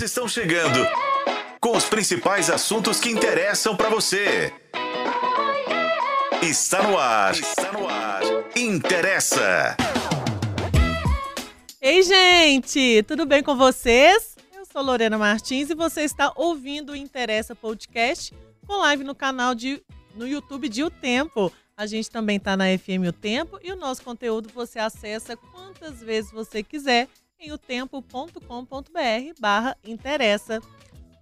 estão chegando com os principais assuntos que interessam para você. Está no ar. Está no ar. Interessa. Ei, gente, tudo bem com vocês? Eu sou Lorena Martins e você está ouvindo o Interessa Podcast com live no canal de no YouTube de O Tempo. A gente também está na FM O Tempo e o nosso conteúdo você acessa quantas vezes você quiser em otempo.com.br barra interessa.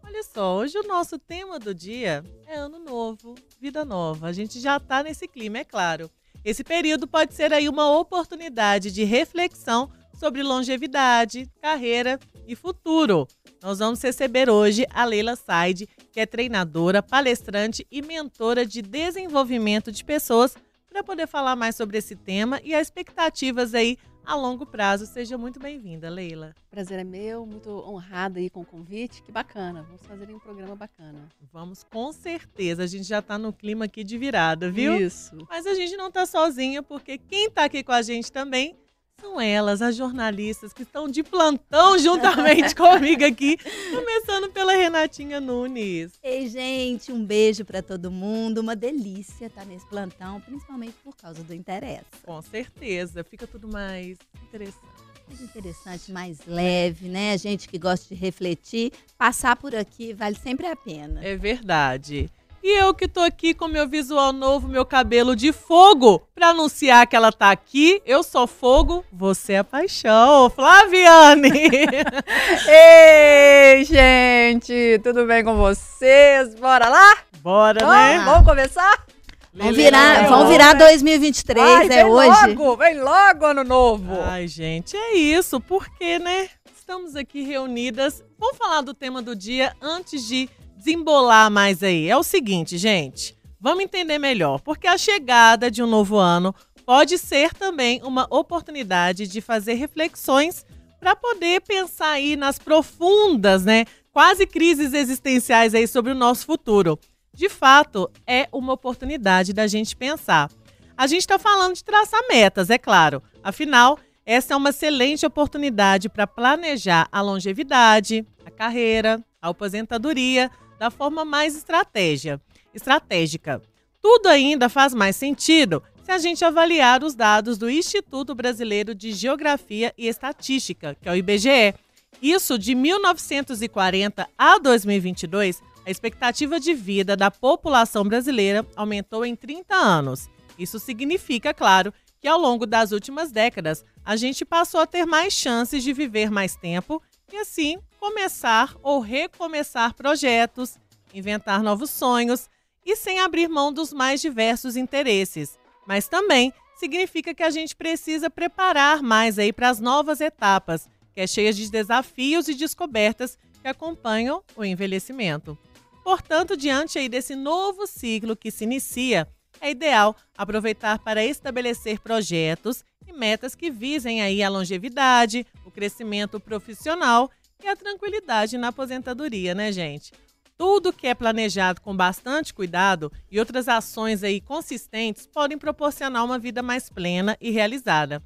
Olha só, hoje o nosso tema do dia é ano novo, vida nova. A gente já está nesse clima, é claro. Esse período pode ser aí uma oportunidade de reflexão sobre longevidade, carreira e futuro. Nós vamos receber hoje a Leila Said, que é treinadora, palestrante e mentora de desenvolvimento de pessoas, para poder falar mais sobre esse tema e as expectativas aí a longo prazo. Seja muito bem-vinda, Leila. Prazer é meu, muito honrada aí com o convite. Que bacana, vamos fazer um programa bacana. Vamos, com certeza. A gente já está no clima aqui de virada, viu? Isso. Mas a gente não está sozinha, porque quem está aqui com a gente também são elas, as jornalistas que estão de plantão juntamente comigo aqui, começando pela Renatinha Nunes. Ei, gente, um beijo para todo mundo. Uma delícia estar nesse plantão, principalmente por causa do interesse. Com certeza, fica tudo mais interessante. Mais interessante, mais leve, né? A gente que gosta de refletir, passar por aqui vale sempre a pena. É verdade. E eu que tô aqui com meu visual novo, meu cabelo de fogo, pra anunciar que ela tá aqui. Eu sou fogo, você é paixão. Flaviane! Ei, gente, tudo bem com vocês? Bora lá? Bora, né? vamos começar? Vamos Lelê, virar, Lelê. virar 2023, Ai, é vem hoje. logo, vem logo ano novo. Ai, gente, é isso, porque, né? Estamos aqui reunidas. Vamos falar do tema do dia antes de desembolar mais aí. É o seguinte, gente. Vamos entender melhor, porque a chegada de um novo ano pode ser também uma oportunidade de fazer reflexões para poder pensar aí nas profundas, né? Quase crises existenciais aí sobre o nosso futuro. De fato, é uma oportunidade da gente pensar. A gente está falando de traçar metas, é claro. Afinal, essa é uma excelente oportunidade para planejar a longevidade, a carreira, a aposentadoria da forma mais estratégia, estratégica. Tudo ainda faz mais sentido se a gente avaliar os dados do Instituto Brasileiro de Geografia e Estatística, que é o IBGE. Isso de 1940 a 2022, a expectativa de vida da população brasileira aumentou em 30 anos. Isso significa, claro, que ao longo das últimas décadas a gente passou a ter mais chances de viver mais tempo e assim começar ou recomeçar projetos, inventar novos sonhos e sem abrir mão dos mais diversos interesses. Mas também significa que a gente precisa preparar mais aí para as novas etapas, que é cheia de desafios e descobertas que acompanham o envelhecimento. Portanto, diante aí desse novo ciclo que se inicia, é ideal aproveitar para estabelecer projetos e metas que visem aí a longevidade, o crescimento profissional e a tranquilidade na aposentadoria, né, gente? Tudo que é planejado com bastante cuidado e outras ações aí consistentes podem proporcionar uma vida mais plena e realizada.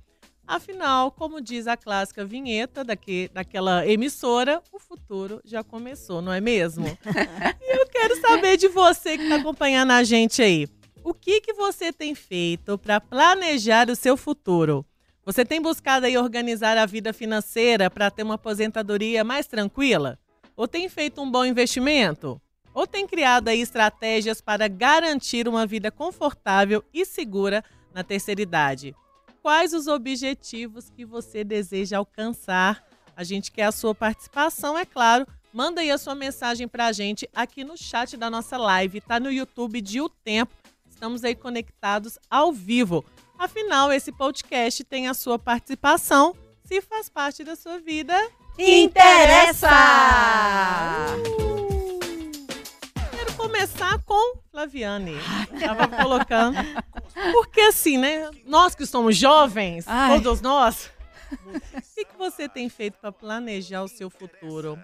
Afinal, como diz a clássica vinheta daqui, daquela emissora, o futuro já começou, não é mesmo? e eu quero saber de você que está acompanhando a gente aí. O que, que você tem feito para planejar o seu futuro? Você tem buscado aí organizar a vida financeira para ter uma aposentadoria mais tranquila? Ou tem feito um bom investimento? Ou tem criado aí estratégias para garantir uma vida confortável e segura na terceira idade? Quais os objetivos que você deseja alcançar? A gente quer a sua participação, é claro. Manda aí a sua mensagem para a gente aqui no chat da nossa live. Tá no YouTube de O Tempo. Estamos aí conectados ao vivo. Afinal, esse podcast tem a sua participação. Se faz parte da sua vida, Interessa! Uh! Quero começar com Flaviane. Tava colocando. Porque assim, né? Nós que somos jovens, Ai. todos nós, o que, que você tem feito para planejar o seu futuro?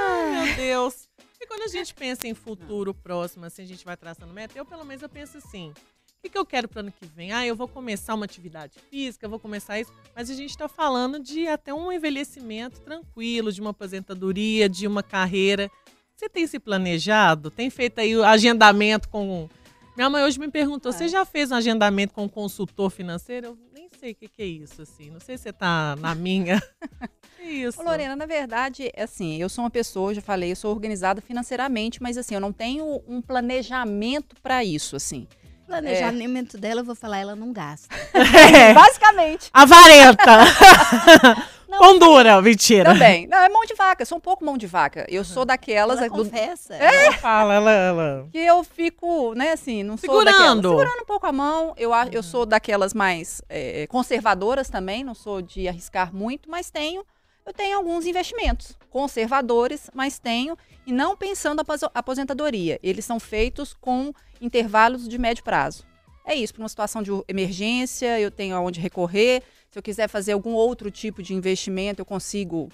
Ai, meu Deus. E quando a gente pensa em futuro próximo, assim, a gente vai traçando meta, eu pelo menos eu penso assim. O que, que eu quero para ano que vem? Ah, eu vou começar uma atividade física, vou começar isso. Mas a gente está falando de até um envelhecimento tranquilo, de uma aposentadoria, de uma carreira. Você tem se planejado? Tem feito aí o agendamento com. Minha mãe hoje me perguntou: É. você já fez um agendamento com um consultor financeiro? Eu nem sei o que, que é isso, assim. Não sei se você tá na minha. isso? Ô, Lorena, na verdade, é assim, eu sou uma pessoa, já falei, eu sou organizada financeiramente, mas assim, eu não tenho um planejamento para isso, assim. Planejamento dela, eu vou falar, ela não gasta. É, Basicamente, avarenta! Não, Pão dura, mentira. também. Não, é mão de vaca, eu sou um pouco mão de vaca. Eu sou daquelas Ela é, do- confessa. Ela fala, ela, ela. que eu fico, né, assim, não sou Segurando. daquelas. Segurando um pouco a mão. Eu, eu sou daquelas mais é, conservadoras também, não sou de arriscar muito, mas tenho, eu tenho alguns investimentos conservadores, mas tenho, e não pensando após a aposentadoria. Eles são feitos com intervalos de médio prazo. É isso, para uma situação de emergência, eu tenho aonde recorrer. Se eu quiser fazer algum outro tipo de investimento, eu consigo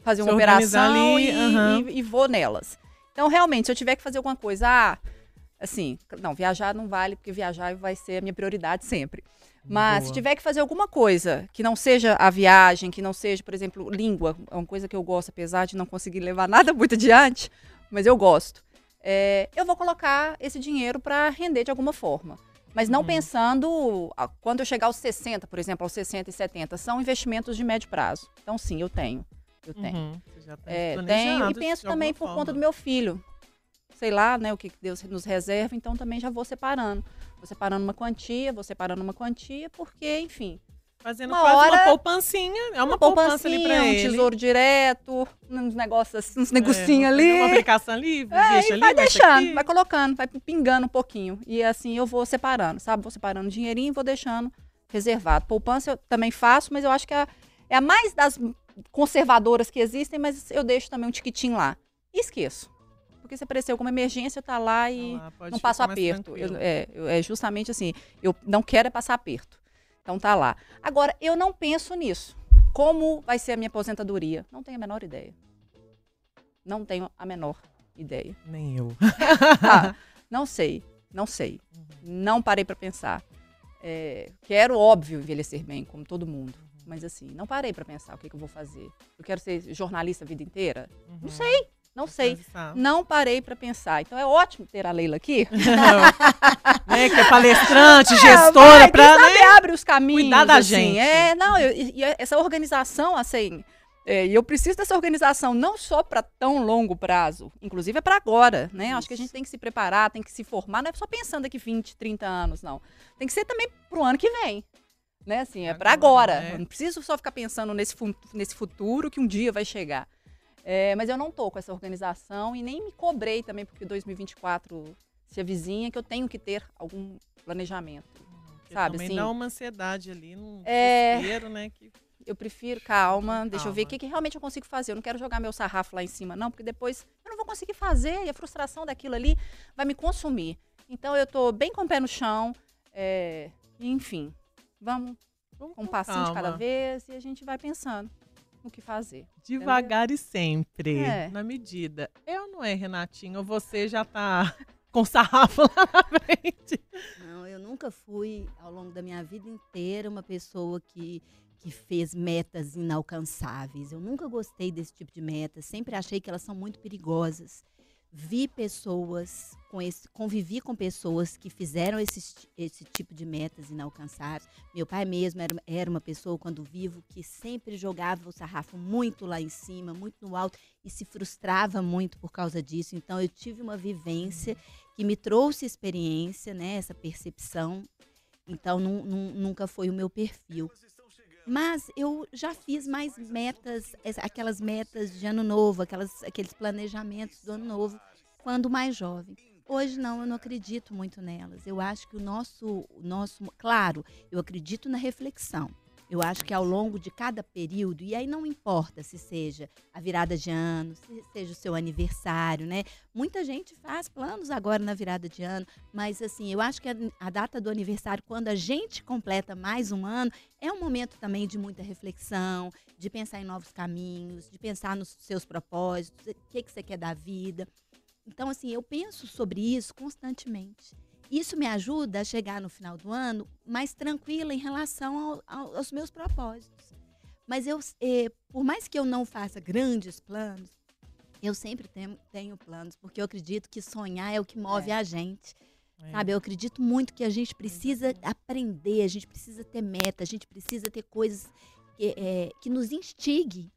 fazer uma operação ali, e, aham. e- e vou nelas. Então, realmente, se eu tiver que fazer alguma coisa, ah, assim, não, viajar não vale, porque viajar vai ser a minha prioridade sempre. Mas se Boa. tiver que fazer alguma coisa que não seja a viagem, que não seja, por exemplo, língua, é uma coisa que eu gosto, apesar de não conseguir levar nada muito adiante, mas eu gosto. é, eu vou colocar esse dinheiro para render de alguma forma. Mas não Uhum. pensando, quando eu chegar aos 60, por exemplo, aos 60 e 70, são investimentos de médio prazo. Então, sim, eu tenho. Eu tenho. Uhum, você já tá É, tenho e penso também por forma. conta do meu filho. Sei lá, né, o que Deus nos reserva, então também já vou separando. Vou separando uma quantia, vou separando uma quantia, porque, enfim, Fazendo uma quase uma hora- poupancinha. É uma, poupança ali pra um ele. tesouro direto, uns negócios uns É, negocinhos ali. Uma aplicação ali, É, deixa ali, vai deixa deixando, vai colocando, vai pingando um pouquinho. E assim eu vou separando, sabe? Vou separando dinheirinho e vou deixando reservado. Poupança eu também faço, mas eu acho que é a, é a mais das conservadoras que existem, mas eu deixo também um tiquitinho lá. E esqueço. Porque se aparecer alguma emergência, tá lá e Ah, pode não passo aperto. Eu- é, eu- é justamente assim, eu não quero é passar aperto. Então tá lá. Agora, eu não penso nisso. Como vai ser a minha aposentadoria? Não tenho a menor ideia. Não tenho a menor ideia. Nem eu. Ah, não sei, não sei. Não parei para pensar. É, quero, óbvio, envelhecer bem, como todo mundo. Mas assim, não parei para pensar o que, que eu vou fazer. Eu quero ser jornalista a vida inteira? Não sei, não sei. Não parei para pensar. Então é ótimo ter a Leila aqui. né, que é palestrante, É, gestora, quem sabe né? abre os caminhos. cuidar da assim. gente. É, não, eu- e, e essa organização, assim, é, e eu preciso dessa organização não só para tão longo prazo, inclusive é para agora, né? Acho que a gente tem que se preparar, tem que se formar, não é só pensando daqui 20, 30 anos, não. Tem que ser também pro ano que vem. Né, assim, é para Agora? Eu não preciso só ficar pensando nesse, nesse futuro que um dia vai chegar. É, mas eu não tô com essa organização e nem me cobrei também, porque 2024 se avizinha, que eu tenho que ter algum planejamento. Porque sabe, também assim? dá uma ansiedade ali, um É. desespero, né? Que Eu prefiro calma, deixa eu ver o Calma. que, que realmente eu consigo fazer. Eu não quero jogar meu sarrafo lá em cima, não, porque depois eu não vou conseguir fazer e a frustração daquilo ali vai me consumir. Então eu tô bem com o pé no chão, é, enfim, vamos vamos com um passinho de cada calma. vez e a gente vai pensando no que fazer. Devagar e sempre, É. na medida. Eu não é, Renatinho, ou você já tá com sarrafo lá na frente. Não, eu nunca fui, ao longo da minha vida inteira, uma pessoa que, que fez metas inalcançáveis. Eu nunca gostei desse tipo de meta, sempre achei que elas são muito perigosas. Vi pessoas, com esse, convivi com pessoas que fizeram esse, esse tipo de metas inalcançáveis. Meu pai mesmo era, era uma pessoa, quando vivo, que sempre jogava o sarrafo muito lá em cima, muito no alto, e se frustrava muito por causa disso. Então, eu tive uma vivência que me trouxe experiência, né, essa percepção. Então, nu- nu- nunca foi o meu perfil. Mas eu já fiz mais metas, aquelas metas de ano novo, aquelas, aqueles planejamentos do ano novo, quando mais jovem. Hoje não, eu não acredito muito nelas. Eu acho que o nosso, o nosso, claro, eu acredito na reflexão. Eu acho que ao longo de cada período, e aí não importa se seja a virada de ano, se seja o seu aniversário, né? Muita gente faz planos agora na virada de ano, mas assim, eu acho que a, a data do aniversário, quando a gente completa mais um ano, é um momento também de muita reflexão, de pensar em novos caminhos, de pensar nos seus propósitos, o que, que você quer da vida. Então, assim, eu penso sobre isso constantemente. Isso me ajuda a chegar no final do ano mais tranquila em relação ao- ao- aos meus propósitos. Mas eu, eh, por mais que eu não faça grandes planos, eu sempre tenho, tenho planos, porque eu acredito que sonhar é o que move a gente. É. Sabe, eu acredito muito que a gente precisa aprender, a gente precisa ter meta, a gente precisa ter coisas que, eh, que nos instigue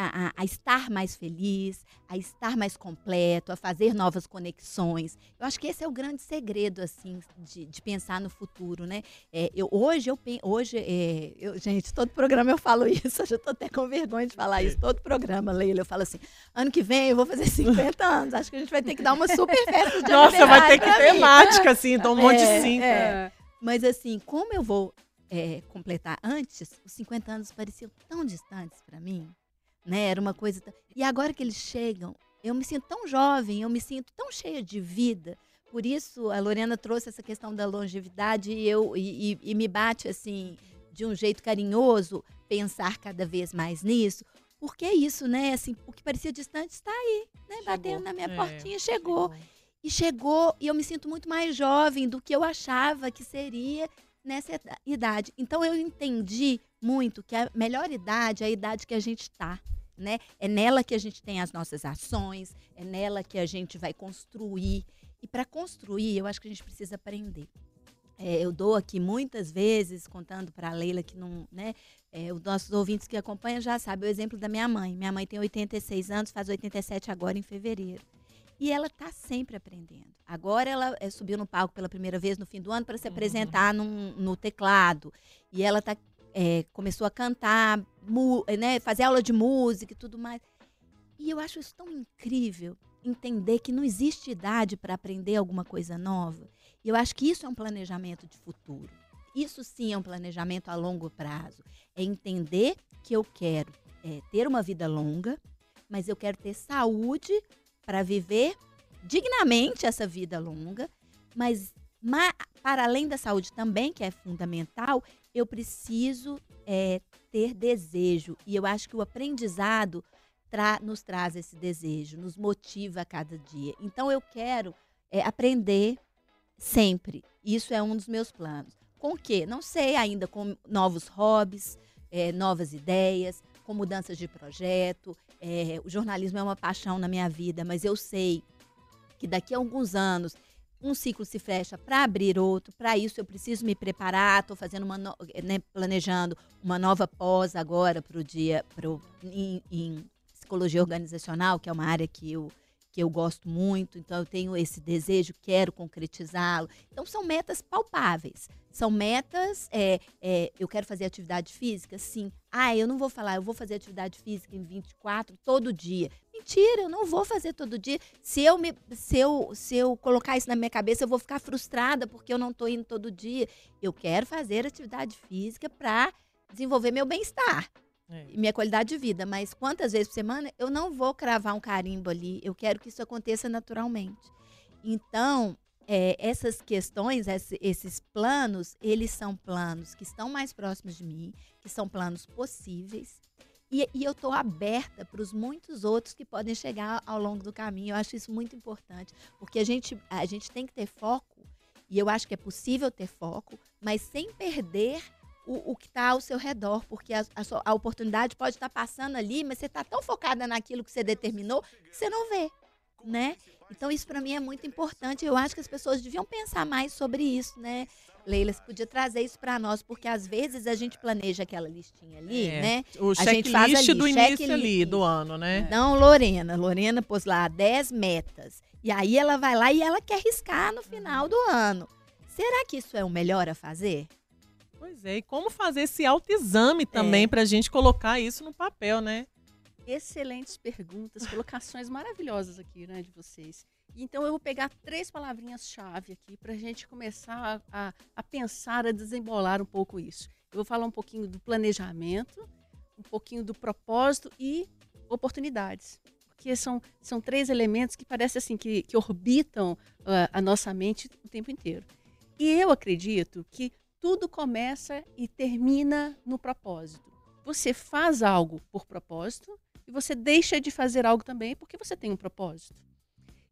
a, a- a estar mais feliz, a estar mais completo, a fazer novas conexões. Eu acho que esse é o grande segredo, assim, de, de pensar no futuro, né? É, eu, hoje eu hoje, é, eu- gente, todo programa eu falo isso, eu já tô até com vergonha de falar isso, todo programa, Leila, eu falo assim, ano que vem eu vou fazer 50 anos, acho que a gente vai ter que dar uma super festa de Nossa, vai ter que ter temática, assim, então um monte de É, cinco. é. Mas assim, como eu vou é, completar antes, os 50 anos pareciam tão distantes para mim, né? Era uma coisa. E agora que eles chegam, eu me sinto tão jovem, eu me sinto tão cheia de vida. Por isso, a Lorena trouxe essa questão da longevidade e, eu, e, e- e me bate assim, de um jeito carinhoso, pensar cada vez mais nisso. Porque é isso, né? Assim, o que parecia distante está aí, né? Chegou. Batendo na minha É, portinha, chegou. E chegou, e eu me sinto muito mais jovem do que eu achava que seria nessa idade. Então eu entendi muito que a melhor idade é a idade que a gente está. Né? É nela que a gente tem as nossas ações, é nela que a gente vai construir. E para construir, eu acho que a gente precisa aprender. É, eu dou aqui muitas vezes, contando para a Leila que não, né? é, os nossos ouvintes que acompanham já sabem o exemplo da minha mãe. Minha mãe tem 86 anos, faz 87 agora em fevereiro. E ela está sempre aprendendo. Agora ela eh, subiu no palco pela primeira vez no fim do ano para se Uhum. apresentar num- no teclado. E ela tá, eh, começou a cantar, mu- eh, né, fazer aula de música e tudo mais. E eu acho isso tão incrível entender que não existe idade para aprender alguma coisa nova. E eu acho que isso é um planejamento de futuro. Isso sim é um planejamento a longo prazo. É entender que eu quero eh, ter uma vida longa, mas eu quero ter saúde para viver dignamente essa vida longa, mas ma- para além da saúde também, que é fundamental, eu preciso é, ter desejo. E eu acho que o aprendizado tra- nos traz esse desejo, nos motiva a cada dia. Então eu quero é, aprender sempre. Isso é um dos meus planos. Com o quê? Não sei ainda, com novos hobbies, é, novas ideias, com mudanças de projeto. É, o jornalismo é uma paixão na minha vida, mas eu sei que daqui a alguns anos um ciclo se fecha para abrir outro. Para isso eu preciso me preparar. Estou fazendo uma, no- né, planejando uma nova pós agora para o dia pro, em, em psicologia organizacional, que é uma área que eu que eu gosto muito. Então eu tenho esse desejo, quero concretizá-lo. Então são metas palpáveis. São metas. é, é, eu quero fazer atividade física, sim. Ah, eu não vou falar, eu vou fazer atividade física em 24 todo dia. Mentira, eu não vou fazer todo dia. Se eu, me, se, eu, se eu colocar isso na minha cabeça, eu vou ficar frustrada porque eu não estou indo todo dia. Eu quero fazer atividade física para desenvolver meu bem-estar É. minha qualidade de vida. Mas quantas vezes por semana eu não vou cravar um carimbo ali. Eu quero que isso aconteça naturalmente. Então, é, essas questões, esse- esses planos, eles são planos que estão mais próximos de mim, que são planos possíveis. E, e eu estou aberta para os muitos outros que podem chegar ao longo do caminho. Eu acho isso muito importante, porque a gente, a gente tem que ter foco, e eu acho que é possível ter foco, mas sem perder o, o que está ao seu redor, porque a, a sua- a oportunidade pode estar passando ali, mas você está tão focada naquilo que você determinou que você não vê, né? Então isso para mim é muito importante. Eu acho que as pessoas deviam pensar mais sobre isso, né? Leila, você podia trazer isso para nós, porque às vezes a gente planeja aquela listinha ali, É. né? O A gente faz checklist do início ali, do ano, né? Não, Lorena. Lorena pôs lá 10 metas. E aí ela vai lá e ela quer riscar no final do ano. Será que isso é o melhor a fazer? Pois é, e como fazer esse autoexame também pra gente colocar isso no papel, né? Excelentes perguntas, colocações maravilhosas aqui, né, de vocês. Então eu vou pegar três palavrinhas-chave aqui para a gente começar a, a pensar, a desembolar um pouco isso. Eu vou falar um pouquinho do planejamento, um pouquinho do propósito e oportunidades. Porque são, são três elementos que parecem assim, que, que orbitam ah, a nossa mente o tempo inteiro. E eu acredito que tudo começa e termina no propósito. Você faz algo por propósito e você deixa de fazer algo também porque você tem um propósito.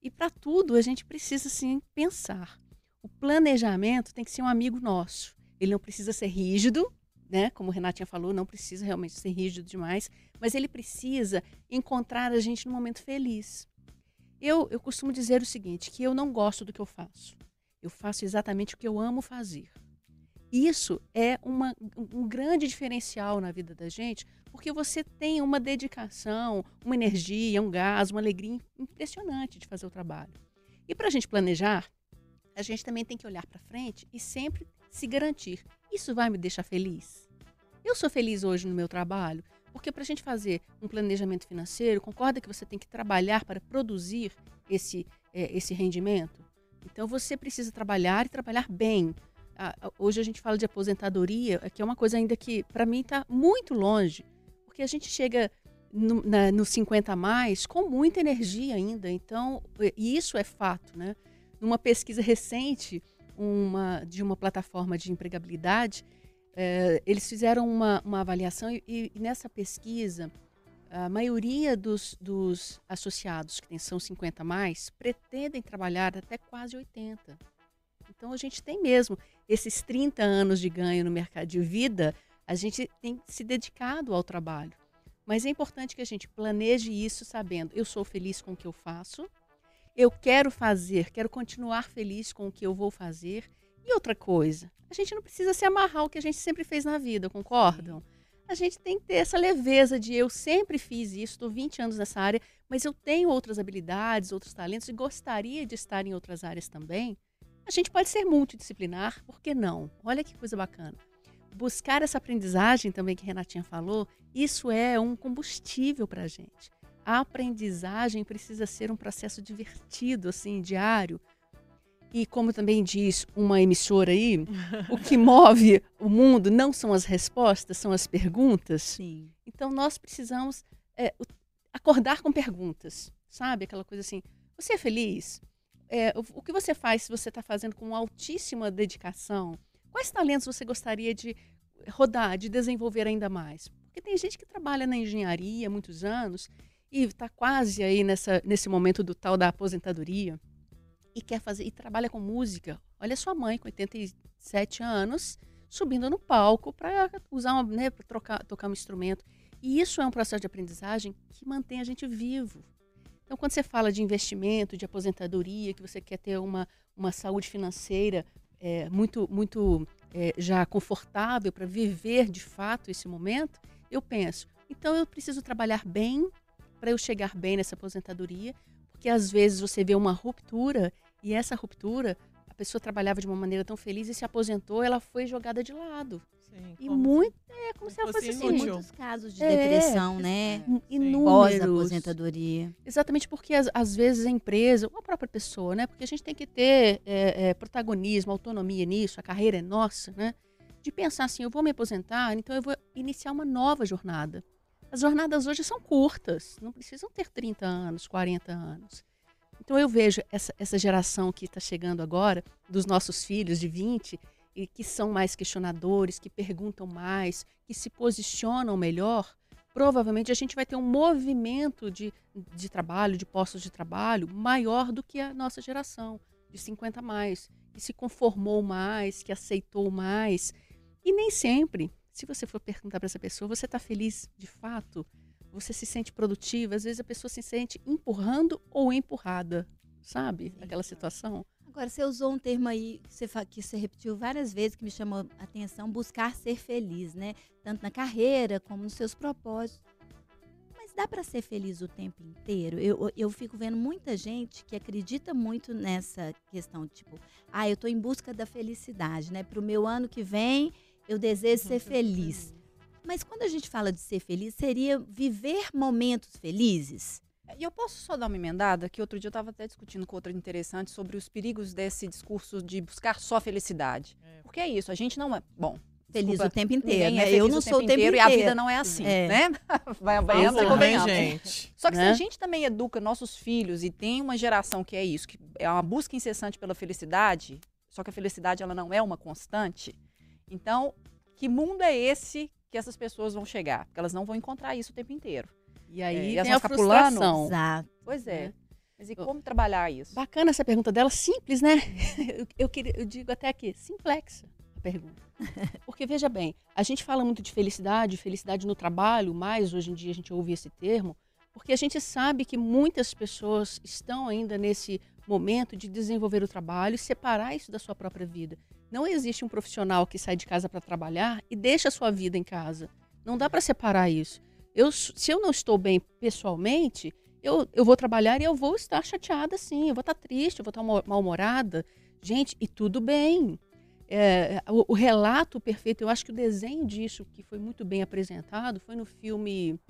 E para tudo a gente precisa sim pensar o planejamento tem que ser um amigo nosso. Ele não precisa ser rígido, né? Como a Renatinha falou, não precisa realmente ser rígido demais, mas ele precisa encontrar a gente no momento feliz. Eu, eu costumo dizer o seguinte, que eu não gosto do que eu faço. Eu faço exatamente o que eu amo fazer. Isso é uma, um grande diferencial na vida da gente, porque você tem uma dedicação, uma energia, um gás, uma alegria impressionante de fazer o trabalho. E para a gente planejar, a gente também tem que olhar para frente e sempre se garantir: isso vai me deixar feliz? Eu sou feliz hoje no meu trabalho? Porque para a gente fazer um planejamento financeiro, concorda que você tem que trabalhar para produzir esse, é, esse rendimento? Então você precisa trabalhar e trabalhar bem. Hoje a gente fala de aposentadoria, que é uma coisa ainda que para mim está muito longe, porque a gente chega no, no 50 a mais com muita energia ainda. Então, e isso é fato, né? Numa pesquisa recente uma, de uma plataforma de empregabilidade, é, eles fizeram uma, uma avaliação e, e, nessa pesquisa, a maioria dos, dos associados que tem, são 50 mais pretendem trabalhar até quase 80. Então a gente tem mesmo esses 30 anos de ganho no mercado de vida, a gente tem se dedicado ao trabalho. Mas é importante que a gente planeje isso sabendo, eu sou feliz com o que eu faço, eu quero fazer, quero continuar feliz com o que eu vou fazer. E outra coisa, a gente não precisa se amarrar ao que a gente sempre fez na vida, concordam? A gente tem que ter essa leveza de eu sempre fiz isso, estou 20 anos nessa área, mas eu tenho outras habilidades, outros talentos e gostaria de estar em outras áreas também. A gente pode ser multidisciplinar, por que não? Olha que coisa bacana. Buscar essa aprendizagem também que Renatinha falou, isso é um combustível para a gente a aprendizagem precisa ser um processo divertido, assim, diário. E como também diz uma emissora aí, o que move o mundo não são as respostas, são as perguntas. Sim. Então nós precisamos é, acordar com perguntas, sabe? Aquela coisa assim: você é feliz? É, o, que você faz se você está fazendo com altíssima dedicação? Quais talentos você gostaria de rodar, de desenvolver ainda mais? Porque tem gente que trabalha na engenharia há muitos anos e está quase aí nessa, nesse momento do tal da aposentadoria e quer fazer e trabalha com música. Olha sua mãe com 87 anos subindo no palco para usar uma, né, trocar, tocar um instrumento. E isso é um processo de aprendizagem que mantém a gente vivo. Então, quando você fala de investimento, de aposentadoria, que você quer ter uma, uma saúde financeira é, muito, muito é, já confortável para viver de fato esse momento, eu penso, então eu preciso trabalhar bem para eu chegar bem nessa aposentadoria, porque às vezes você vê uma ruptura e essa ruptura, a pessoa trabalhava de uma maneira tão feliz e se aposentou, ela foi jogada de lado. Sim, e muito é como se ela fosse assim, muitos casos de é, depressão, né? Inúmeros. Pós-aposentadoria. Exatamente porque às, às, vezes a empresa, ou a própria pessoa, né? Porque a gente tem que ter é, é, protagonismo, autonomia nisso, a carreira é nossa, né? De pensar assim, eu vou me aposentar, então eu vou iniciar uma nova jornada. As jornadas hoje são curtas, não precisam ter 30 anos, 40 anos. Então eu vejo essa, essa geração que está chegando agora, dos nossos filhos de 20, e que são mais questionadores, que perguntam mais, que se posicionam melhor, provavelmente a gente vai ter um movimento de, de trabalho, de postos de trabalho, maior do que a nossa geração, de 50 mais, que se conformou mais, que aceitou mais. E nem sempre se você for perguntar para essa pessoa, você está feliz de fato? Você se sente produtiva? Às vezes a pessoa se sente empurrando ou empurrada, sabe? Aquela situação. Agora, você usou um termo aí que você, que você repetiu várias vezes, que me chamou a atenção, buscar ser feliz, né? Tanto na carreira como nos seus propósitos. Mas dá para ser feliz o tempo inteiro? Eu, eu fico vendo muita gente que acredita muito nessa questão, tipo, ah, eu estou em busca da felicidade, né? Para o meu ano que vem, eu desejo ser feliz. Mas quando a gente fala de ser feliz, seria viver momentos felizes? E eu posso só dar uma emendada, que outro dia eu estava até discutindo com outra interessante sobre os perigos desse discurso de buscar só felicidade. É. Porque é isso, a gente não é. Bom. Feliz desculpa, o tempo inteiro, né? É eu não sou o tempo inteiro, inteiro. E a vida não é assim, é. né? Vai, vai e gente. Só que né? se a gente também educa nossos filhos e tem uma geração que é isso, que é uma busca incessante pela felicidade, só que a felicidade ela não é uma constante. Então, que mundo é esse que essas pessoas vão chegar? Porque elas não vão encontrar isso o tempo inteiro. E aí é, e tem a frustração. Exato. Pois é. Né? Mas e como trabalhar isso? Bacana essa pergunta dela, simples, né? Eu, eu, queria, eu digo até aqui, simplexa a pergunta. Porque veja bem, a gente fala muito de felicidade, felicidade no trabalho, mas hoje em dia a gente ouve esse termo, porque a gente sabe que muitas pessoas estão ainda nesse momento de desenvolver o trabalho e separar isso da sua própria vida. Não existe um profissional que sai de casa para trabalhar e deixa a sua vida em casa. Não dá para separar isso. Eu, se eu não estou bem pessoalmente, eu, eu vou trabalhar e eu vou estar chateada sim, eu vou estar triste, eu vou estar mal-humorada. Gente, e tudo bem. É, o, o, relato perfeito, eu acho que o desenho disso, que foi muito bem apresentado, foi no filme.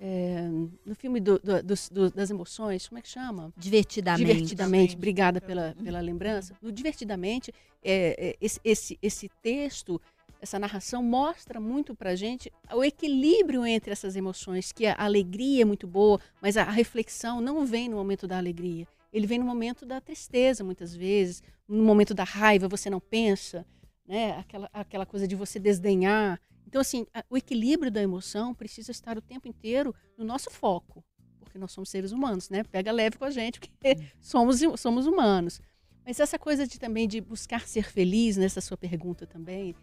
É, no filme do, do, do, das emoções, como é que chama? Divertidamente. Divertidamente, obrigada pela, pela lembrança. No Divertidamente, é, é esse, esse, esse texto essa narração mostra muito pra gente o equilíbrio entre essas emoções, que a alegria é muito boa, mas a reflexão não vem no momento da alegria. Ele vem no momento da tristeza, muitas vezes, no momento da raiva, você não pensa, né? Aquela, aquela coisa de você desdenhar. Então, assim, a, o equilíbrio da emoção precisa estar o tempo inteiro no nosso foco, porque nós somos seres humanos, né? Pega leve com a gente, porque somos, somos humanos. Mas essa coisa de também de buscar ser feliz, nessa sua pergunta também,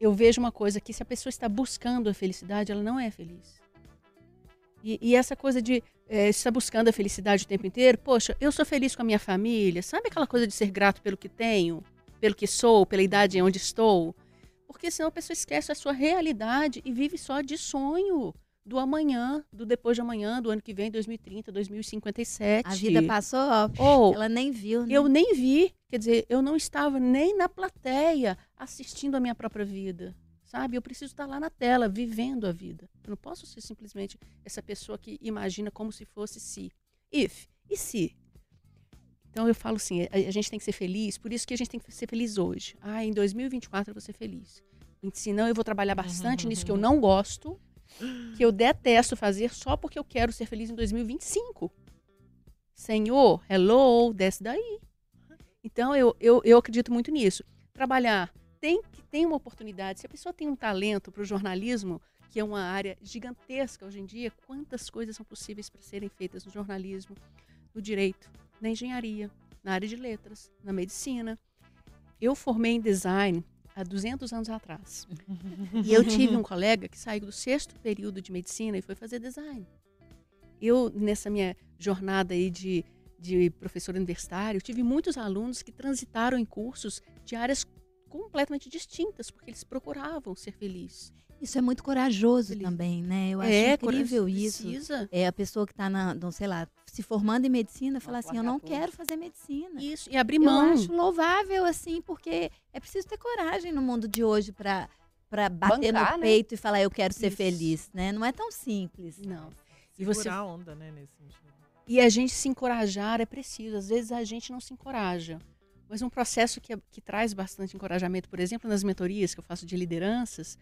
eu vejo uma coisa que se a pessoa está buscando a felicidade, ela não é feliz. E, e essa coisa de é, estar buscando a felicidade o tempo inteiro, poxa, eu sou feliz com a minha família, sabe aquela coisa de ser grato pelo que tenho, pelo que sou, pela idade em onde estou? Porque senão a pessoa esquece a sua realidade e vive só de sonho do amanhã, do depois de amanhã, do ano que vem, 2030, 2057. A vida passou, ó, Ou, ela nem viu, né? Eu nem vi, quer dizer, eu não estava nem na plateia assistindo a minha própria vida, sabe? Eu preciso estar lá na tela, vivendo a vida. Eu não posso ser simplesmente essa pessoa que imagina como se fosse se. If, e se? Então eu falo assim, a, gente tem que ser feliz, por isso que a gente tem que ser feliz hoje. Ah, em 2024 eu vou ser feliz. Senão eu vou trabalhar bastante nisso que eu não gosto, que eu detesto fazer só porque eu quero ser feliz em 2025. Senhor, hello, desce daí. Então, eu, eu, eu acredito muito nisso. Trabalhar tem que tem uma oportunidade. Se a pessoa tem um talento para o jornalismo, que é uma área gigantesca hoje em dia, quantas coisas são possíveis para serem feitas no jornalismo, no direito, na engenharia, na área de letras, na medicina. Eu formei em design há 200 anos atrás. e eu tive um colega que saiu do sexto período de medicina e foi fazer design. Eu, nessa minha jornada aí de, de professor universitário, tive muitos alunos que transitaram em cursos de áreas completamente distintas, porque eles procuravam ser felizes. Isso é muito corajoso Feliz. também, né? Eu acho é, incrível isso. Precisa. É a pessoa que está na, não sei lá, se formando em medicina, falar assim, eu não quero fazer medicina. Isso, e abrir mão. Eu acho louvável, assim, porque é preciso ter coragem no mundo de hoje para para bater Bancar, no né? peito né? e falar eu quero ser Isso. feliz, né? Não é tão simples. Não. E você a onda, né, nesse sentido. E a gente se encorajar é preciso. Às vezes a gente não se encoraja. Mas um processo que, que traz bastante encorajamento, por exemplo, nas mentorias que eu faço de lideranças,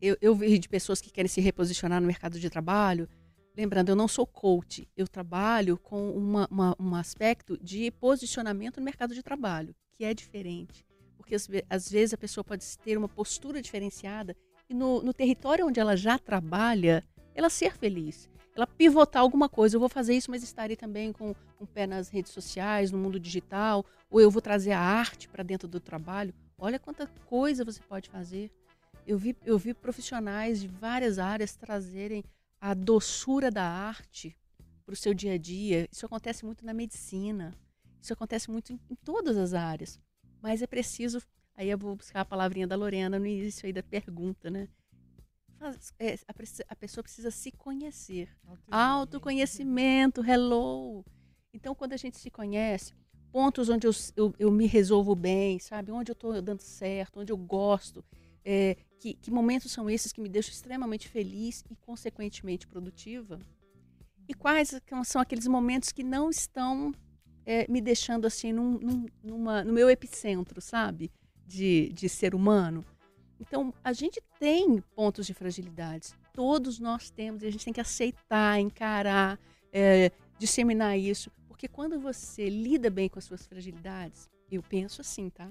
eu, eu vejo de pessoas que querem se reposicionar no mercado de trabalho. Lembrando, eu não sou coach, eu trabalho com uma, uma, um aspecto de posicionamento no mercado de trabalho, que é diferente. Porque às, às vezes a pessoa pode ter uma postura diferenciada e no, no território onde ela já trabalha, ela ser feliz ela pivotar alguma coisa. Eu vou fazer isso, mas estarei também com um pé nas redes sociais, no mundo digital, ou eu vou trazer a arte para dentro do trabalho. Olha quanta coisa você pode fazer. Eu vi, eu vi profissionais de várias áreas trazerem a doçura da arte para o seu dia a dia. Isso acontece muito na medicina. Isso acontece muito em, em, todas as áreas. Mas é preciso. Aí eu vou buscar a palavrinha da Lorena no início aí da pergunta, né? Faz, é, a, a, pessoa precisa se conhecer. Autoconhecimento, hello. Então, quando a gente se conhece, pontos onde eu, eu, eu me resolvo bem, sabe? Onde eu estou dando certo, onde eu gosto. É, que, que, momentos são esses que me deixam extremamente feliz e, consequentemente, produtiva? E quais são aqueles momentos que não estão é, me deixando assim num, num, numa, no meu epicentro, sabe? De, de ser humano. Então, a gente tem pontos de fragilidade. Todos nós temos e a gente tem que aceitar, encarar, é, disseminar isso. Porque quando você lida bem com as suas fragilidades, eu penso assim, tá?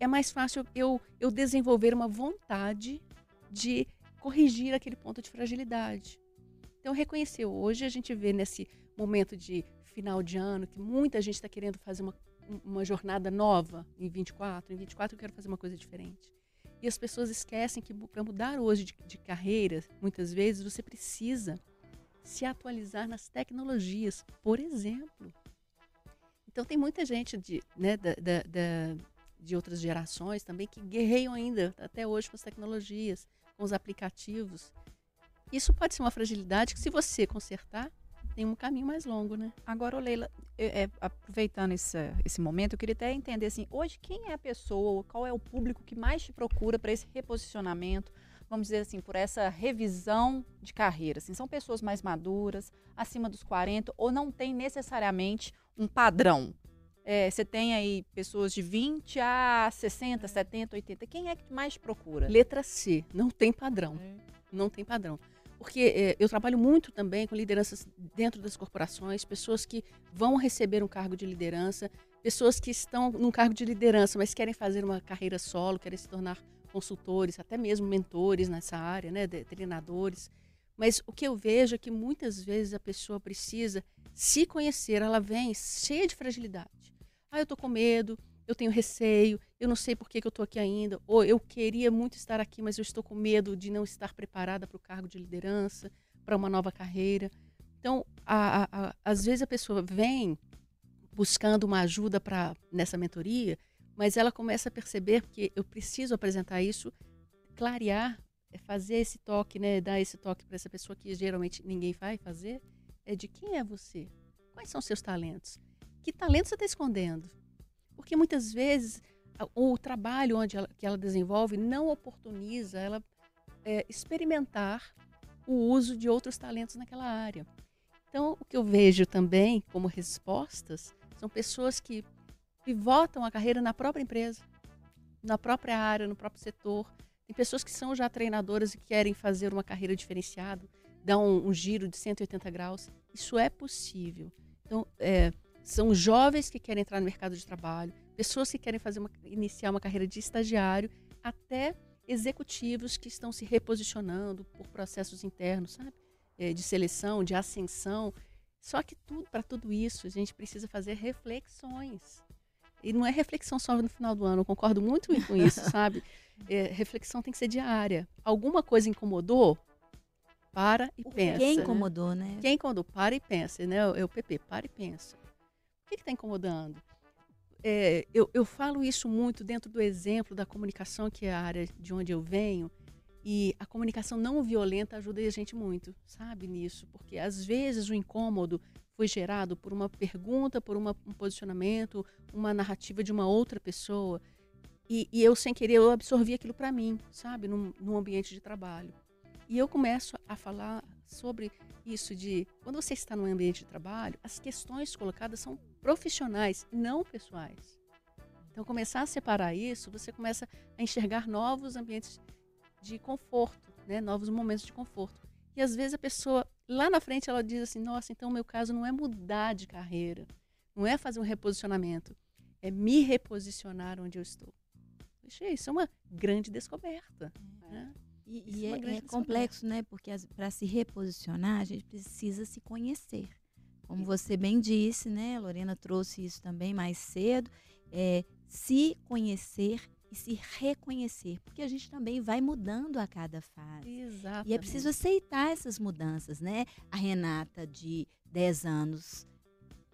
é mais fácil eu, eu desenvolver uma vontade de corrigir aquele ponto de fragilidade. Então, reconhecer hoje, a gente vê nesse momento de final de ano, que muita gente está querendo fazer uma, uma jornada nova em 24. Em 24 eu quero fazer uma coisa diferente. E as pessoas esquecem que para mudar hoje de, de carreira, muitas vezes você precisa se atualizar nas tecnologias, por exemplo. Então tem muita gente de, né, da, da, da, de outras gerações também que guerreiam ainda até hoje com as tecnologias, com os aplicativos. Isso pode ser uma fragilidade que, se você consertar, tem um caminho mais longo, né? Agora, Leila, é, é, aproveitando esse, esse momento, eu queria até entender assim, hoje quem é a pessoa, qual é o público que mais te procura para esse reposicionamento, vamos dizer assim, por essa revisão de carreira? Assim, são pessoas mais maduras, acima dos 40, ou não tem necessariamente um padrão? É, você tem aí pessoas de 20 a 60, 70, 80. Quem é que mais procura? Letra C, não tem padrão. Não tem padrão. Porque é, eu trabalho muito também com lideranças dentro das corporações, pessoas que vão receber um cargo de liderança, pessoas que estão num cargo de liderança, mas querem fazer uma carreira solo, querem se tornar consultores, até mesmo mentores nessa área, né, de, treinadores. Mas o que eu vejo é que muitas vezes a pessoa precisa se conhecer, ela vem cheia de fragilidade. Ah, eu tô com medo, eu tenho receio, eu não sei por que, que eu estou aqui ainda, ou eu queria muito estar aqui, mas eu estou com medo de não estar preparada para o cargo de liderança, para uma nova carreira. Então, a, a, a, às vezes a pessoa vem buscando uma ajuda para nessa mentoria, mas ela começa a perceber que eu preciso apresentar isso, clarear, é fazer esse toque, né, dar esse toque para essa pessoa que geralmente ninguém vai fazer, é de quem é você, quais são seus talentos, que talento você está escondendo, porque muitas vezes o trabalho onde ela, que ela desenvolve não oportuniza ela é, experimentar o uso de outros talentos naquela área. Então, o que eu vejo também como respostas são pessoas que pivotam a carreira na própria empresa, na própria área, no próprio setor. Tem pessoas que são já treinadoras e querem fazer uma carreira diferenciada, dar um, um giro de 180 graus. Isso é possível. Então, é, são jovens que querem entrar no mercado de trabalho, pessoas que querem fazer uma, iniciar uma carreira de estagiário, até executivos que estão se reposicionando por processos internos, sabe? É, de seleção, de ascensão. Só que tudo, para tudo isso, a gente precisa fazer reflexões. E não é reflexão só no final do ano, eu concordo muito com isso, sabe? É, reflexão tem que ser diária. Alguma coisa incomodou? Para e pensa. Quem né? incomodou, né? né? Quem incomodou? Para e pensa, né? É o PP, para e pensa. O que está incomodando? É, eu, eu falo isso muito dentro do exemplo da comunicação, que é a área de onde eu venho, e a comunicação não violenta ajuda a gente muito, sabe, nisso, porque às vezes o incômodo foi gerado por uma pergunta, por uma, um posicionamento, uma narrativa de uma outra pessoa, e, e eu, sem querer, eu absorvi aquilo para mim, sabe, num, num ambiente de trabalho. E eu começo a falar sobre isso de quando você está no ambiente de trabalho, as questões colocadas são profissionais, não pessoais. Então, começar a separar isso, você começa a enxergar novos ambientes de conforto, né? novos momentos de conforto. E às vezes a pessoa, lá na frente, ela diz assim: nossa, então o meu caso não é mudar de carreira, não é fazer um reposicionamento, é me reposicionar onde eu estou. Isso é uma grande descoberta. É. Né? E, e é, é complexo, né? Porque para se reposicionar, a gente precisa se conhecer. Como você bem disse, né? Lorena trouxe isso também mais cedo. É, se conhecer e se reconhecer, porque a gente também vai mudando a cada fase. Exatamente. E é preciso aceitar essas mudanças, né? A Renata de 10 anos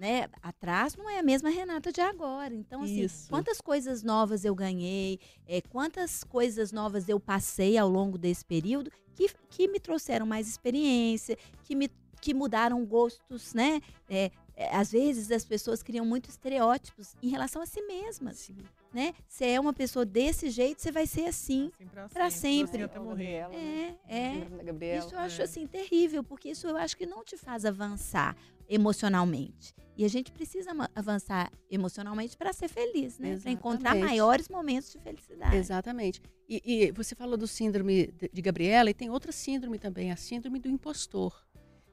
né, atrás não é a mesma Renata de agora. Então, assim, Isso. quantas coisas novas eu ganhei, é, quantas coisas novas eu passei ao longo desse período que, que me trouxeram mais experiência, que me que mudaram gostos, né? É, às vezes as pessoas criam muitos estereótipos em relação a si mesmas. Sim. Né? Se é uma pessoa desse jeito, você vai ser assim, assim para sempre. sempre. Até morrer. É, é. Isso eu acho é. assim terrível, porque isso eu acho que não te faz avançar emocionalmente. E a gente precisa avançar emocionalmente para ser feliz, né? Para encontrar maiores momentos de felicidade. Exatamente. E, e, você falou do síndrome de Gabriela e tem outra síndrome também, a síndrome do impostor.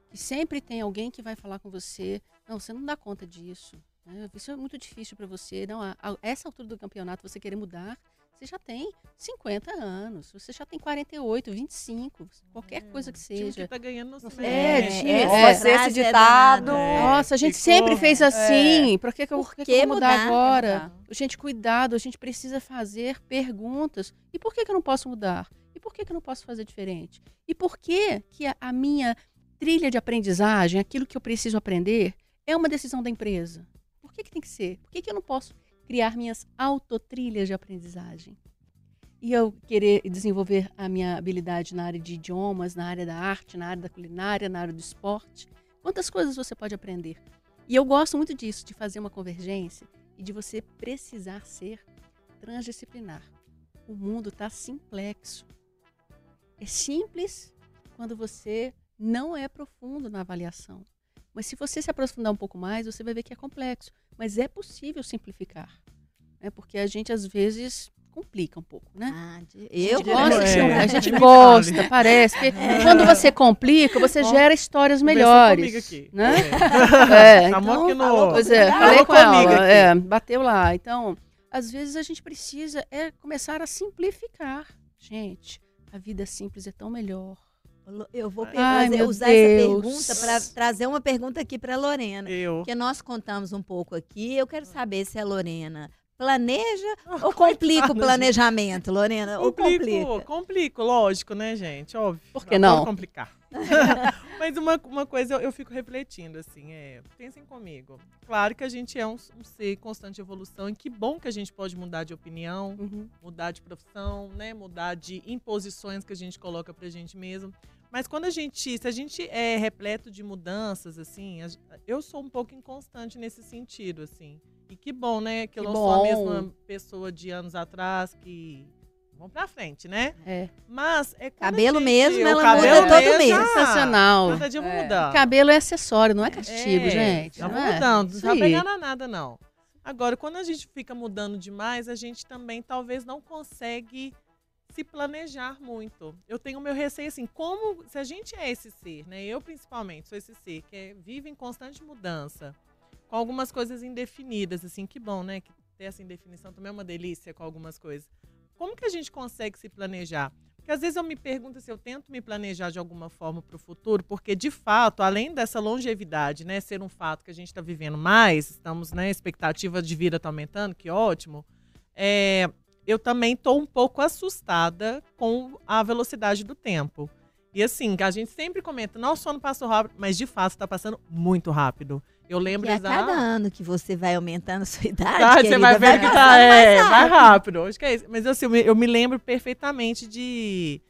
Que sempre tem alguém que vai falar com você, não, você não dá conta disso. Né? Isso é muito difícil para você. Não, a, a, essa altura do campeonato você querer mudar, Você já tem 50 anos, você já tem 48, 25, qualquer coisa que Time que seja. tá ganhando se É, time- É, é, fazer esse é ditado. É. Nossa, a gente ficou- sempre fez assim. Por que, que, eu, Por que, que que eu vou mudar, mudar? agora? Gente, cuidado, a gente precisa fazer perguntas. E por que, que eu não posso mudar? E por que, que eu não posso fazer diferente? E por que, que a, a minha trilha de aprendizagem, aquilo que eu preciso aprender, é uma decisão da empresa? Por que, que tem que ser? Por que, que eu não posso criar minhas autotrilhas de aprendizagem? E eu querer desenvolver a minha habilidade na área de idiomas, na área da arte, na área da culinária, na área do esporte. Quantas coisas você pode aprender? E eu gosto muito disso, de fazer uma convergência e de você precisar ser transdisciplinar. O mundo está simplexo. É simples quando você não é profundo na avaliação. Mas se você se aprofundar um pouco mais, você vai ver que é complexo. Mas é possível simplificar. Né? Porque a gente, às vezes, complica um pouco, né? Ah, de- A eu gente gosta, É. a gente gosta, fale. parece. porque É. Quando você complica, você gera histórias melhores. comigo aqui. Né? É. É, Chamou então, no... falou Pois é, falei com ela, aqui. é, bateu lá. Então, às vezes a gente precisa é começar a simplificar. Gente, a vida simples é tão melhor. Eu vou Ai, trazer- usar Deus. essa pergunta para trazer uma pergunta aqui para Lorena. Eu. Porque nós contamos um pouco aqui. Eu quero saber se a Lorena planeja Ah, ou complica o planejamento, Lorena? Ou Complico, complica? complico, lógico, né, gente? Óbvio. Por que Adoro não? complicar. Mas uma, uma coisa eu, eu fico refletindo, assim, é. Pensem comigo. Claro que a gente é um, um ser em constante evolução, e que bom que a gente pode mudar de opinião, mudar de profissão, né? Mudar de imposições que a gente coloca pra gente mesmo. Mas quando a gente, se a gente é repleto de mudanças, assim, eu sou um pouco inconstante nesse sentido, assim. E que bom, né? Que, eu Que não sou a bom. mesma pessoa de anos atrás que vão pra frente, né? É. Mas é Cabelo gente- mesmo, o ela cabelo muda todo mesmo, mês. Sensacional. Cada dia É. Cabelo é acessório, não é castigo, É, gente. Tá não é? mudando, não Isso tá pegando nada, não. Agora, quando a gente fica mudando demais, a gente também talvez não consegue se planejar muito. Eu tenho meu receio assim, como se a gente é esse ser, né? Eu principalmente sou esse ser que é- vive em constante mudança, com algumas coisas indefinidas, assim, que bom, né? Que ter essa indefinição também é uma delícia com algumas coisas. Como que a gente consegue se planejar? Porque às vezes eu me pergunto se eu tento me planejar de alguma forma para o futuro, porque de fato, além dessa longevidade, né, ser um fato que a gente está vivendo mais, estamos, né, expectativa de vida está aumentando, que ótimo. É, eu também estou um pouco assustada com a velocidade do tempo. E assim, a gente sempre comenta, nosso ano passou rápido, mas de fato está passando muito rápido. Eu lembro E a exato. cada ano que você vai aumentando a sua idade, Tá, você querida, vai ver que tá, é, mais mais rápido. rápido. Acho que é isso. Mas assim, eu me, eu me lembro perfeitamente de.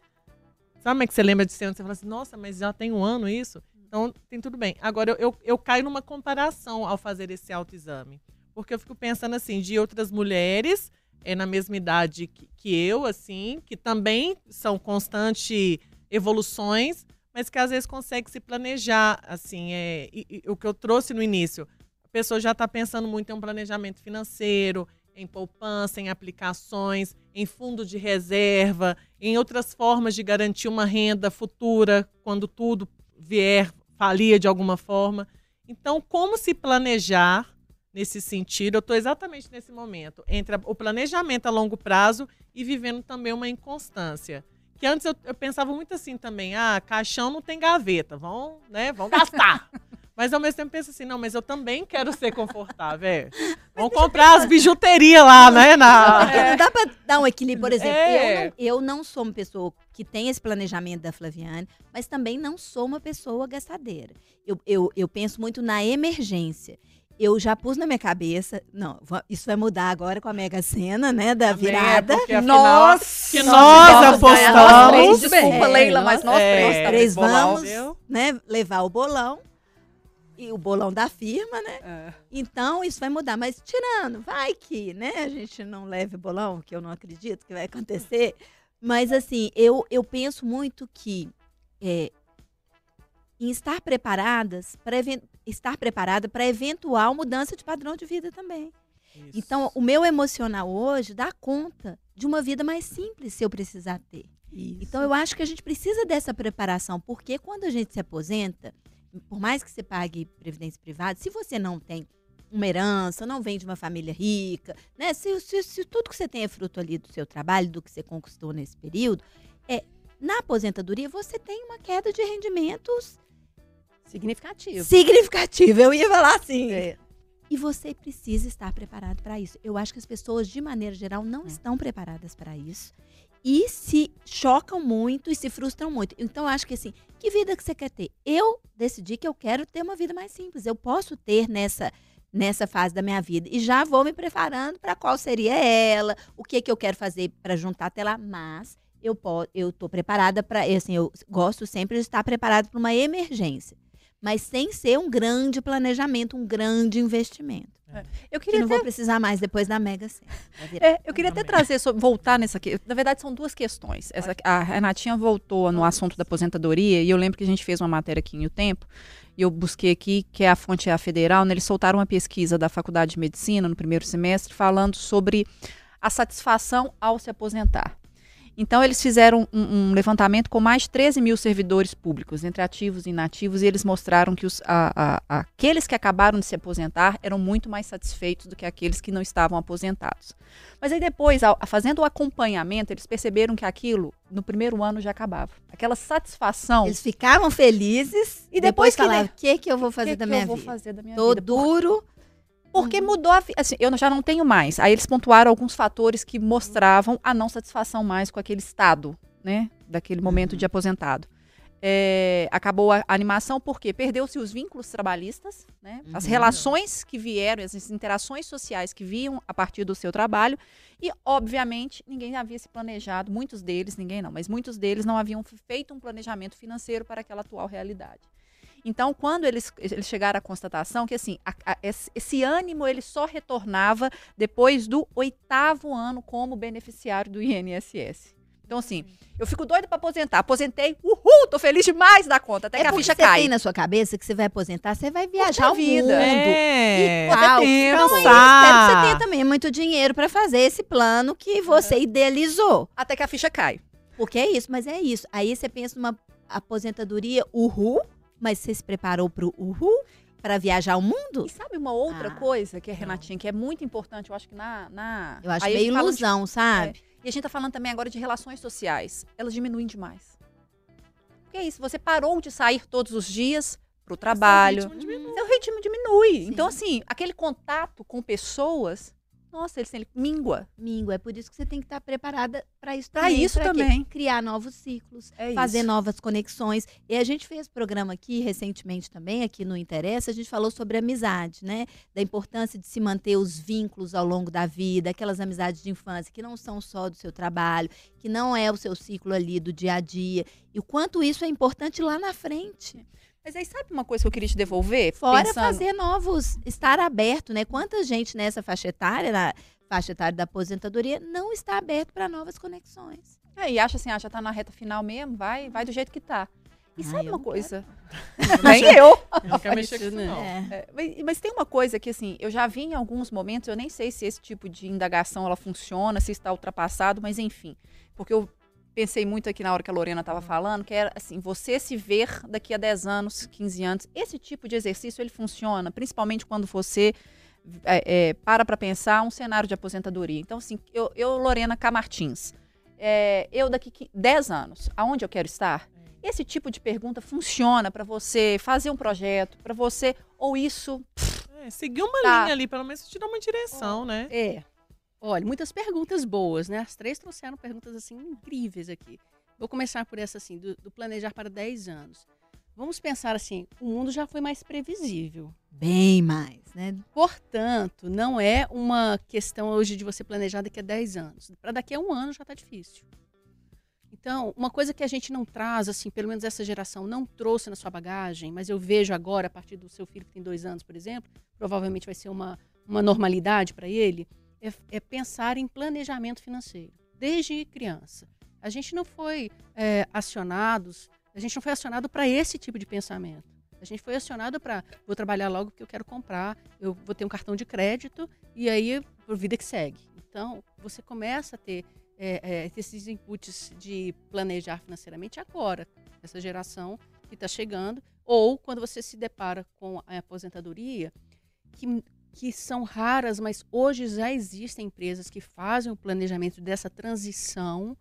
Sabe como é que você lembra de cena? Você fala assim, nossa, mas já tem um ano isso? Então, tem tudo bem. Agora, eu, eu, eu caio numa comparação ao fazer esse autoexame. Porque eu fico pensando assim, de outras mulheres é, na mesma idade que, que eu, assim, que também são constantes evoluções, mas que às vezes consegue se planejar, assim, é, e- e o que eu trouxe no início, a pessoa já está pensando muito em um planejamento financeiro, em poupança, em aplicações, em fundo de reserva, em outras formas de garantir uma renda futura quando tudo vier falir de alguma forma. Então, como se planejar nesse sentido? Eu estou exatamente nesse momento, entre o planejamento a longo prazo e vivendo também uma inconstância. Que antes eu, eu pensava muito assim também, ah, caixão não tem gaveta, vão, né, vão gastar. Mas ao mesmo tempo penso assim, não, mas eu também quero ser confortável. É. Vamos comprar as bijuterias lá, né? Na... Porque não dá pra dar um equilíbrio. Por exemplo, É. eu, não, eu não sou uma pessoa que tem esse planejamento da Flaviane, mas também não sou uma pessoa gastadeira. Eu, eu, eu penso muito na emergência. Eu já pus na minha cabeça, não, isso vai mudar agora com a Mega Sena, né, da Também é virada. porque, afinal, Nossa! que nós ganhar apostamos. Nós três, desculpa, É, Leila, nós- mas nós é. três Nós três vamos, né, levar o bolão. E o bolão da firma, né? É. Então, isso vai mudar. Mas tirando, vai que, né? A gente não leve bolão, que eu não acredito que vai acontecer. Mas, assim, eu, eu penso muito que é, em estar preparadas para estar preparada para eventual mudança de padrão de vida também. Isso. Então, o meu emocional hoje dá conta de uma vida mais simples se eu precisar ter. Então, eu acho que a gente precisa dessa preparação, porque quando a gente se aposenta, por mais que você pague previdência privada, se você não tem uma herança, não vem de uma família rica, né? Se, se, se tudo que você tem é fruto ali do seu trabalho, do que você conquistou nesse período, é na aposentadoria você tem uma queda de rendimentos Significativo. significativa. Eu ia falar assim. É. E você precisa estar preparado para isso. Eu acho que as pessoas, de maneira geral, É. não estão preparadas para isso. E se chocam muito e se frustram muito. Então, eu acho que assim, que vida que você quer ter? Eu decidi que eu quero ter uma vida mais simples. Eu posso ter nessa nessa fase da minha vida e já vou me preparando para qual seria ela, o que que eu quero fazer para juntar até lá, mas eu po- eu tô preparada para assim, eu gosto sempre de estar preparada para uma emergência, mas sem ser um grande planejamento, um grande investimento. Eu Que queria não até, vou precisar mais depois da Mega Sena. É, eu queria até trazer, sobre- voltar nessa aqui. Na verdade, são duas questões. Essa, a Renatinha voltou no assunto da aposentadoria e eu lembro que a gente fez uma matéria aqui em O Tempo e eu busquei aqui, que é a fonte é a federal, né, eles soltaram uma pesquisa da Faculdade de Medicina no primeiro semestre falando sobre a satisfação ao se aposentar. Então, eles fizeram um, um levantamento com mais de 13 mil servidores públicos, entre ativos e inativos, e eles mostraram que os, a- a- aqueles que acabaram de se aposentar eram muito mais satisfeitos do que aqueles que não estavam aposentados. Mas aí depois, ao- fazendo o acompanhamento, eles perceberam que aquilo, no primeiro ano, já acabava. Aquela satisfação. Eles ficavam felizes E depois depois, que, falavam: o que, que eu vou fazer que da que minha eu vou vida? fazer da minha Tô vida? duro. Porque Uhum. mudou a assim, eu já não tenho mais. Aí eles pontuaram alguns fatores que mostravam a não satisfação mais com aquele estado, né? Daquele momento Uhum. de aposentado. É, acabou a, a animação porque perdeu-se os vínculos trabalhistas, né? As Uhum. relações que vieram, as interações sociais que vinham a partir do seu trabalho. E, obviamente, ninguém havia se planejado, muitos deles, ninguém não, mas muitos deles não haviam feito um planejamento financeiro para aquela atual realidade. Então, quando eles, eles chegaram à constatação que assim, a- a- esse, ânimo ele só retornava depois do oitavo ano como beneficiário do INSS. Então, assim, eu fico doida para aposentar. Aposentei, uhul, tô feliz demais da conta, até é que a ficha você cai. tem na sua cabeça que você vai aposentar, você vai viajar a o vida. mundo. É, E tal. Então, espero que você tenha também muito dinheiro para fazer esse plano que você idealizou. Até que a ficha cai. Porque é isso, mas é isso. Aí você pensa numa aposentadoria uhul, mas você se preparou pro uhul para viajar o mundo? E sabe uma outra Ah, coisa que é, Renatinha, que é muito importante, eu acho que na... na... Eu acho Aí meio fala de- ilusão, sabe? E a gente tá falando também agora de relações sociais. Elas diminuem demais. Porque é isso, você parou de sair todos os dias pro trabalho. Seu ritmo diminui. Seu ritmo diminui. Sim. Então, assim, aquele contato com pessoas, nossa, ele, ele mingua. Mingo, é por isso que você tem que estar preparada para isso Pra também. isso pra quê? também. Criar novos ciclos, É fazer isso. novas conexões. E a gente fez programa aqui recentemente também, aqui no Interessa, a gente falou sobre amizade, né? Da importância de se manter os vínculos ao longo da vida, aquelas amizades de infância que não são só do seu trabalho, que não é o seu ciclo ali do dia a dia. E o quanto isso é importante lá na frente. Mas aí, sabe uma coisa que eu queria te devolver? Fora Pensando- fazer novos, estar aberto, né? Quanta gente nessa faixa etária, na faixa etária da aposentadoria, não está aberto para novas conexões. É, e acha assim, ah, já tá na reta final mesmo, vai, vai do jeito que tá. E Ah, sabe uma não coisa? Nem eu. Eu não quero mexer com isso, não. É. É, mas, mas tem uma coisa que, assim, eu já vi em alguns momentos, eu nem sei se esse tipo de indagação ela funciona, se está ultrapassado, mas enfim. Porque eu pensei muito aqui na hora que a Lorena estava falando, que era assim, você se ver daqui a 10 anos, 15 anos. Esse tipo de exercício, ele funciona, principalmente quando você é, é, para para pensar um cenário de aposentadoria. Então, assim, eu, eu Lorena Camartins, é, eu daqui qui- 10 anos, aonde eu quero estar? Esse tipo de pergunta funciona para você fazer um projeto, para você, ou isso É, seguir uma Tá. linha ali, pelo menos te dá uma direção, né? É. Olha, muitas perguntas boas, né? As três trouxeram perguntas assim incríveis aqui. Vou começar por essa assim, do, do planejar para 10 anos. Vamos pensar assim, o mundo já foi mais previsível. Bem mais, né? Portanto, não é uma questão hoje de você planejar daqui a 10 anos. Para daqui a um ano já está difícil. Então, uma coisa que a gente não traz, assim, pelo menos essa geração não trouxe na sua bagagem, mas eu vejo agora, a partir do seu filho que tem dois anos, por exemplo, provavelmente vai ser uma, uma normalidade para ele, é, é pensar em planejamento financeiro, desde criança. A gente não foi é, acionados, a gente não foi acionado para esse tipo de pensamento. A gente foi acionado para vou trabalhar logo porque eu quero comprar, eu vou ter um cartão de crédito e aí por vida que segue. Então você começa a ter é, é, esses inputs de planejar financeiramente agora, essa geração que está chegando, ou quando você se depara com a aposentadoria, que que são raras, mas hoje já existem empresas que fazem o planejamento dessa transição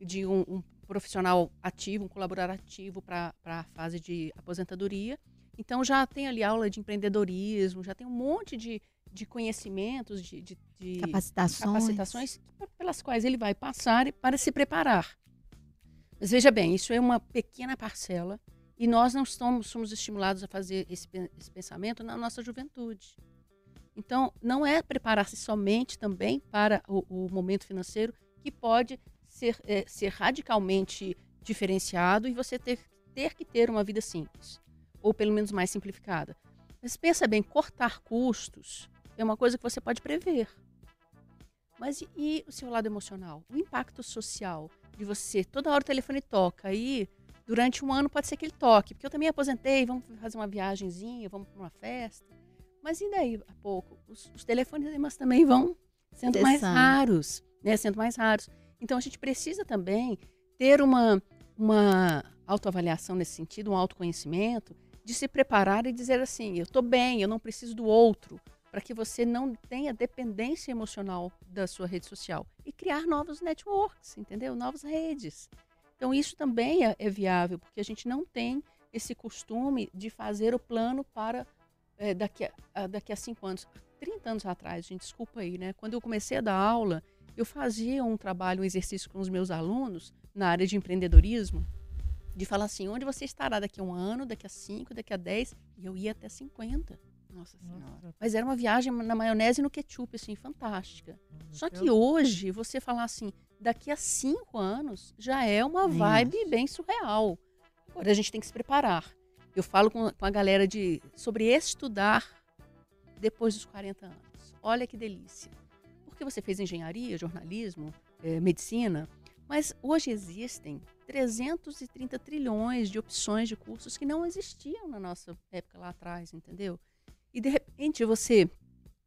de um, um profissional ativo, um colaborador ativo para a fase de aposentadoria. Então já tem ali aula de empreendedorismo, já tem um monte de, de conhecimentos, de, de, de Capacitações. capacitações pelas quais ele vai passar para se preparar. Mas veja bem, isso é uma pequena parcela e nós não somos, somos estimulados a fazer esse, esse pensamento na nossa juventude. Então, não é preparar-se somente também para o, o, momento financeiro que pode ser, é, ser radicalmente diferenciado e você ter, ter que ter uma vida simples, ou pelo menos mais simplificada. Mas pensa bem, cortar custos é uma coisa que você pode prever. Mas e, e o seu lado emocional? O impacto social de você, toda hora o telefone toca e durante um ano pode ser que ele toque, porque eu também aposentei, vamos fazer uma viagemzinha, vamos para uma festa. Mas e daí a pouco? Os, os telefonemas também vão sendo mais raros, né? Sendo mais raros. Então a gente precisa também ter uma, uma autoavaliação nesse sentido, um autoconhecimento, de se preparar e dizer assim: eu estou bem, eu não preciso do outro, para que você não tenha dependência emocional da sua rede social e criar novos networks, entendeu? Novas redes. Então isso também é, é viável, porque a gente não tem esse costume de fazer o plano para é, daqui, a, daqui a cinco anos, 30 anos atrás, gente, desculpa aí, né? Quando eu comecei a dar aula, eu fazia um trabalho, um exercício com os meus alunos na área de empreendedorismo, de falar assim, onde você estará daqui a um ano, daqui a cinco, daqui a dez, e eu ia até 50. Nossa Senhora. Mas era uma viagem na maionese e no ketchup, assim, fantástica. Só que hoje, você falar assim, daqui a cinco anos, já é uma vibe bem surreal. Agora a gente tem que se preparar. Eu falo com, com a galera de sobre estudar depois dos 40 anos. Olha que delícia. Porque você fez engenharia, jornalismo, é, medicina, mas hoje existem 330 trilhões de opções de cursos que não existiam na nossa época lá atrás, entendeu? E de repente você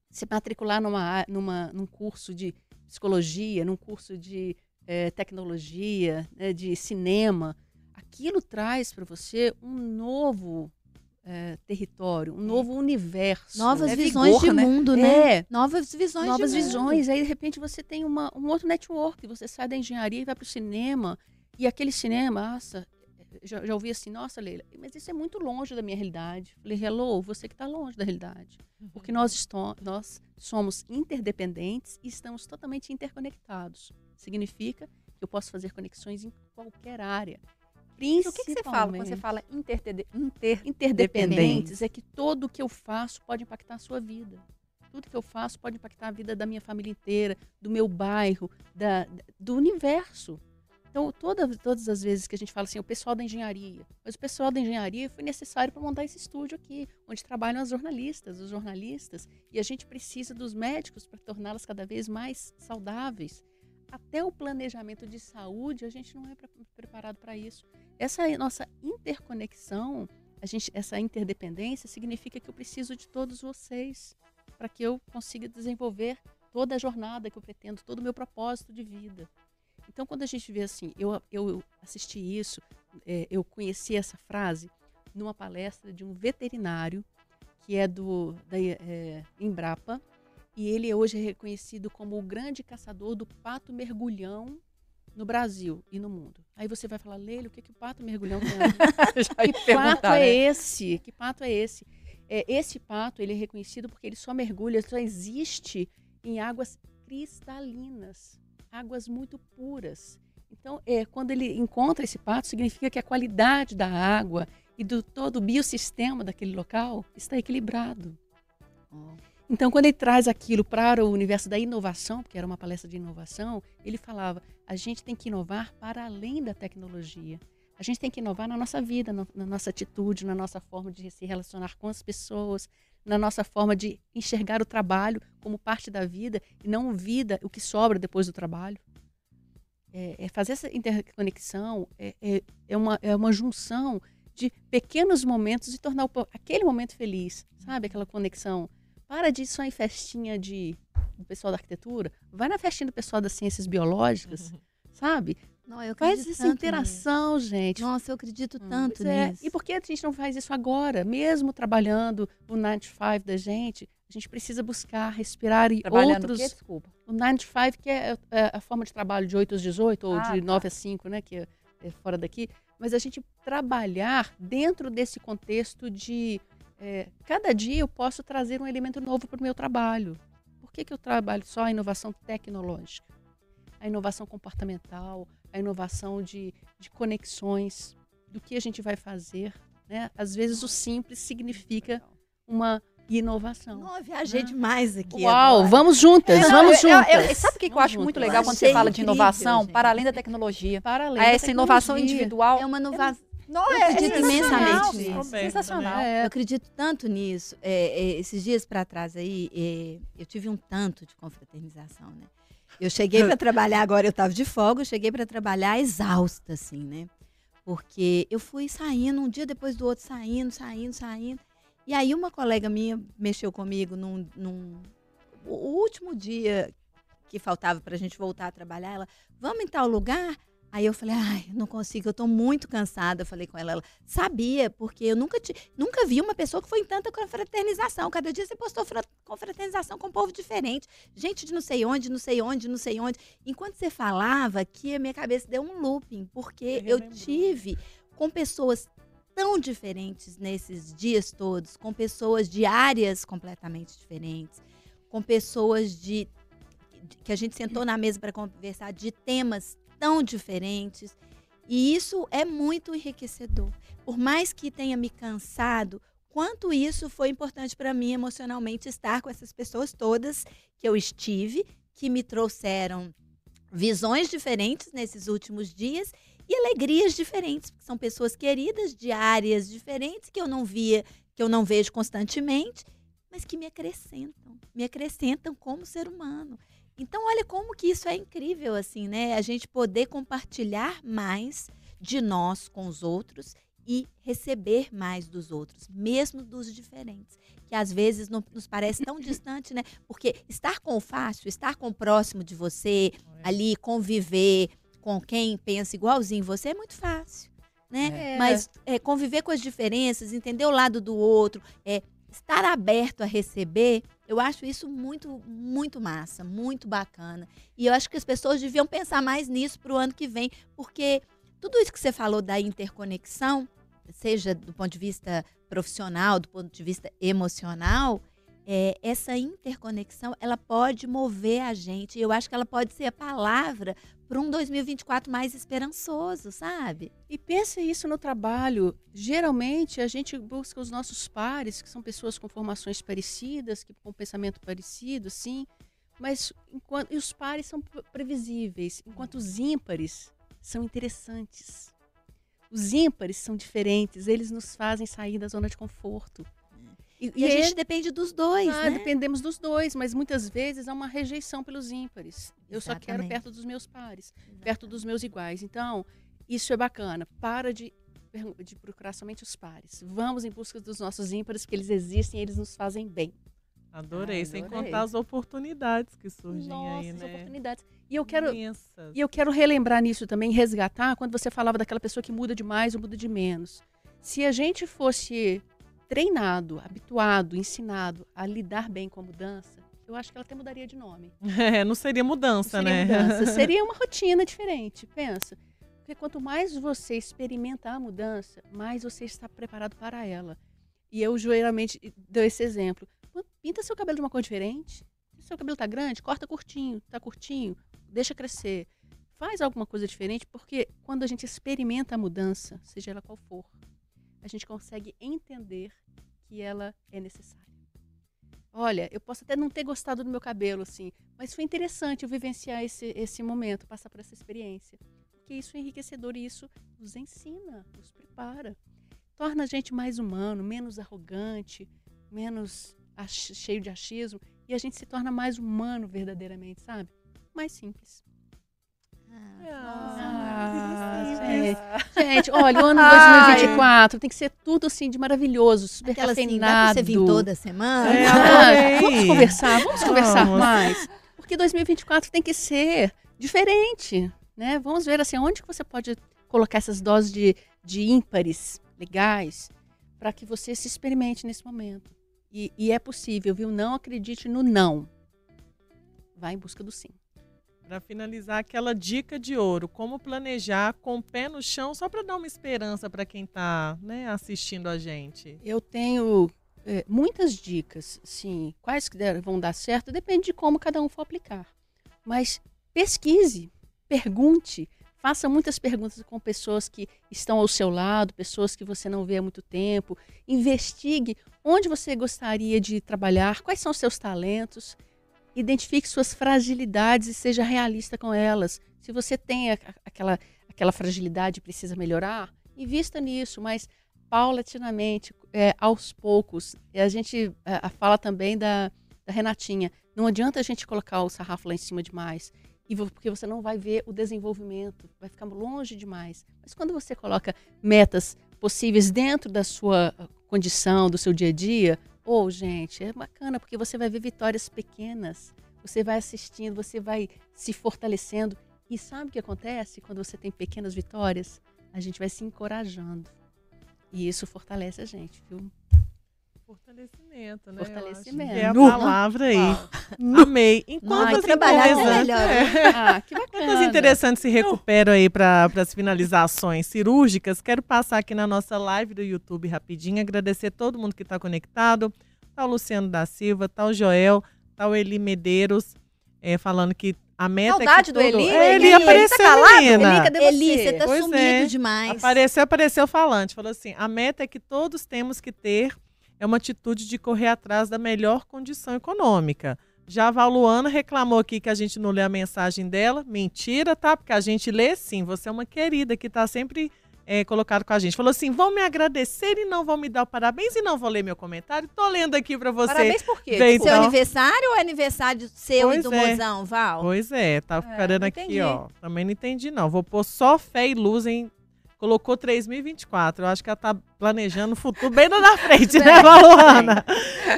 se matricular numa, numa, num curso de psicologia, num curso de é, tecnologia, né, de cinema, aquilo traz para você um novo é, território, um novo universo. Novas é visões vigor, de né? mundo, né? É. Novas visões Novas de visões. Mundo. Aí, de repente, você tem uma, um outro network. Você sai da engenharia e vai para o cinema. E aquele cinema, nossa, já, já ouvi assim, nossa, Leila, mas isso é muito longe da minha realidade. Falei, hello, você que está longe da realidade. Uhum. Porque nós, nós somos interdependentes e estamos totalmente interconectados. Significa que eu posso fazer conexões em qualquer área. O que, que você fala quando você fala inter interdependentes? É que tudo que eu faço pode impactar a sua vida. Tudo que eu faço pode impactar a vida da minha família inteira, do meu bairro, da, do universo. Então, toda, todas as vezes que a gente fala assim, o pessoal da engenharia, mas o pessoal da engenharia foi necessário para montar esse estúdio aqui, onde trabalham as jornalistas, os jornalistas, e a gente precisa dos médicos para torná-las cada vez mais saudáveis. Até o planejamento de saúde, a gente não é preparado para isso. Essa nossa interconexão, a gente, essa interdependência, significa que eu preciso de todos vocês para que eu consiga desenvolver toda a jornada que eu pretendo, todo o meu propósito de vida. Então, quando a gente vê assim, eu, eu assisti isso, é, eu conheci essa frase numa palestra de um veterinário que é do da é, Embrapa e ele hoje é reconhecido como o grande caçador do pato mergulhão no Brasil e no mundo. Aí você vai falar, Leila, o que, que o pato mergulhão tem? que pato é né? esse? Que pato é esse? É, esse pato ele é reconhecido porque ele só mergulha, só existe em águas cristalinas águas muito puras. Então, é, quando ele encontra esse pato, significa que a qualidade da água e do todo o biossistema daquele local está equilibrado. Oh. Então, quando ele traz aquilo para o universo da inovação, porque era uma palestra de inovação, ele falava: a gente tem que inovar para além da tecnologia. A gente tem que inovar na nossa vida, na, na nossa atitude, na nossa forma de se relacionar com as pessoas, na nossa forma de enxergar o trabalho como parte da vida e não vida, o que sobra depois do trabalho. É, é fazer essa interconexão é, é, é, uma, é uma junção de pequenos momentos e tornar o, aquele momento feliz, sabe? Aquela conexão. Para de ir só em festinha de, do pessoal da arquitetura, vai na festinha do pessoal das ciências biológicas, sabe? Não, eu Faz essa interação, gente. nisso. Nossa, eu acredito Hum. tanto é. nisso. E por que a gente não faz isso agora? Mesmo trabalhando o 9 to 5 da gente, a gente precisa buscar, respirar e outros... o? Desculpa. O 9 to 5, que é, é a forma de trabalho de 8 às 18, ou Ah, de tá. 9 às 5, né? Que é, é fora daqui. Mas a gente trabalhar dentro desse contexto de... é, cada dia eu posso trazer um elemento novo para o meu trabalho. Por que, que eu trabalho só a inovação tecnológica? A inovação comportamental, a inovação de, de conexões, do que a gente vai fazer. Né? Às vezes o simples significa uma inovação. Não, eu viajei demais aqui. Uau, agora. vamos juntas, vamos eu- eu- juntas. eu- sabe o que, que eu Vamos acho muito juntas. legal quando Achei você fala de incrível, inovação, gente. para além da tecnologia? Para além A da essa inovação tecnologia. individual. É uma inovação. Não, Eu é, acredito é imensamente nisso. Sensacional. É. Eu acredito tanto nisso. É, é, esses dias para trás aí, é, eu tive um tanto de confraternização, né? Eu cheguei para trabalhar agora, eu estava de folga, eu cheguei para trabalhar exausta, assim, né? Porque eu fui saindo, um dia depois do outro, saindo, saindo, saindo. E aí uma colega minha mexeu comigo num, num o último dia que faltava para a gente voltar a trabalhar, ela, vamos em tal lugar? Aí eu falei, ai, não consigo, eu tô muito cansada. Eu falei com ela, ela sabia, porque eu nunca, te, nunca vi uma pessoa que foi em tanta confraternização. Cada dia você postou fra- confraternização com um povo diferente. Gente de não sei onde, não sei onde, não sei onde. Enquanto você falava, que a minha cabeça deu um looping, porque eu relembrou. tive com pessoas tão diferentes nesses dias todos, com pessoas de áreas completamente diferentes, com pessoas de- que a gente sentou na mesa para conversar de temas tão diferentes. E isso é muito enriquecedor. Por mais que tenha me cansado, quanto isso foi importante para mim emocionalmente estar com essas pessoas todas que eu estive, que me trouxeram visões diferentes nesses últimos dias e alegrias diferentes, porque são pessoas queridas de áreas diferentes que eu não via, que eu não vejo constantemente, mas que me acrescentam, me acrescentam como ser humano. Então, olha como que isso é incrível, assim, né? A gente poder compartilhar mais de nós com os outros e receber mais dos outros, mesmo dos diferentes, que às vezes não nos parece tão distante, né? Porque estar com o fácil, estar com o próximo de você, ali conviver com quem pensa igualzinho você é muito fácil, né? É. Mas é, conviver com as diferenças, entender o lado do outro, é estar aberto a receber, eu acho isso muito, muito massa, muito bacana. E eu acho que as pessoas deviam pensar mais nisso para o ano que vem, porque tudo isso que você falou da interconexão, seja do ponto de vista profissional, do ponto de vista emocional, é, essa interconexão ela pode mover a gente. Eu acho que ela pode ser a palavra para um 2024 mais esperançoso, sabe? E pensa isso no trabalho. Geralmente a gente busca os nossos pares, que são pessoas com formações parecidas, que com pensamento parecido, sim. Mas enquanto e os pares são pre- previsíveis, enquanto os ímpares são interessantes. Os ímpares são diferentes, eles nos fazem sair da zona de conforto. E, E a é- gente depende dos dois, ah, né? dependemos dos dois, mas muitas vezes há uma rejeição pelos ímpares. Eu só quero Exatamente. perto dos meus pares, perto dos meus iguais. Então, isso é bacana. Para de, de procurar somente os pares. Vamos em busca dos nossos ímpares, que eles existem e eles nos fazem bem. Adorei, Ai, sem adorei. contar as oportunidades que surgem Nossa, aí, as né? oportunidades. E eu quero, Imensas. e eu quero relembrar nisso também, resgatar, quando você falava daquela pessoa que muda demais ou muda de menos. Se a gente fosse treinado, habituado, ensinado a lidar bem com a mudança, eu acho que ela até mudaria de nome. É, não seria mudança, Não seria né? mudança, seria uma rotina diferente, pensa. Porque quanto mais você experimenta a mudança, mais você está preparado para ela. E eu geralmente dou esse exemplo. Pinta seu cabelo de uma cor diferente. Se seu cabelo tá grande, corta curtinho, tá curtinho, deixa crescer. Faz alguma coisa diferente, porque quando a gente experimenta a mudança, seja ela qual for, a gente consegue entender que ela é necessária. Olha, eu posso até não ter gostado do meu cabelo, assim, mas foi interessante eu vivenciar esse, esse momento, passar por essa experiência. Porque isso é enriquecedor e isso nos ensina, nos prepara. Torna a gente mais humano, menos arrogante, menos cheio de achismo. E a gente se torna mais humano verdadeiramente, sabe? Mais simples. Ah, gente. Gente, olha, o ano Ai. 2024 tem que ser tudo assim de maravilhoso, super Aquela assim, dá pra cafeinado. você vir toda semana? É, Ah, vamos conversar, vamos conversar Vamos. mais. Porque 2024 tem que ser diferente, né? Vamos ver assim, onde que você pode colocar essas doses de, de ímpares legais para que você se experimente nesse momento. E, e é possível, viu? Não acredite no não. Vá em busca do sim. Para finalizar, aquela dica de ouro, como planejar com o pé no chão, só para dar uma esperança para quem está né, assistindo a gente. Eu tenho é, muitas dicas, sim. Quais que der- vão dar certo, depende de como cada um for aplicar. Mas pesquise, pergunte, faça muitas perguntas com pessoas que estão ao seu lado, pessoas que você não vê há muito tempo. Investigue onde você gostaria de trabalhar, quais são os seus talentos. Identifique suas fragilidades e seja realista com elas. Se você tem a- aquela, aquela fragilidade e precisa melhorar, invista nisso, mas paulatinamente, é, aos poucos. E a gente a fala também da, da Renatinha. Não adianta a gente colocar o sarrafo lá em cima demais, porque você não vai ver o desenvolvimento, vai ficar longe demais. Mas quando você coloca metas possíveis dentro da sua condição, do seu dia a dia, ou gente, é bacana porque você vai ver vitórias pequenas. Você vai assistindo, você vai se fortalecendo. E sabe o que acontece quando você tem pequenas vitórias? A gente vai se encorajando. E isso fortalece a gente, viu? Fortalecimento, né? Fortalecimento. É a palavra aí. Uau. Amei. Enquanto as é interessantes- melhor, é. Ah, que bacana. Interessantes se recuperam aí para as finalizações cirúrgicas? Quero passar aqui na nossa live do YouTube rapidinho, agradecer todo mundo que está conectado. Tá o Luciano da Silva, tá o Joel, tá o Eli Medeiros, é, falando que a meta é Saudade que do todo... Eli, É, Eli, Eli tá apareceu, calado? menina. Eli, cadê Eli, você? você tá Pois sumido é. demais. Apareceu, apareceu falante. Falou assim: a meta é que todos temos que ter é uma atitude de correr atrás da melhor condição econômica. Já a Valuana reclamou aqui que a gente não lê a mensagem dela. Mentira, tá? Porque a gente lê sim. Você é uma querida que tá sempre é, colocado com a gente. Falou assim: vão me agradecer e não vão me dar o parabéns e não vão ler meu comentário. Tô lendo aqui pra você. Parabéns por quê? Tipo, Seu Então- aniversário ou é aniversário seu Pois e do é. mozão, Val? Pois é, tá É, ficando aqui, entendi. ó. Também não entendi, não. Vou pôr só fé e luz em. Colocou 3024. Eu acho que ela tá planejando o futuro bem lá na frente, né, Valuana?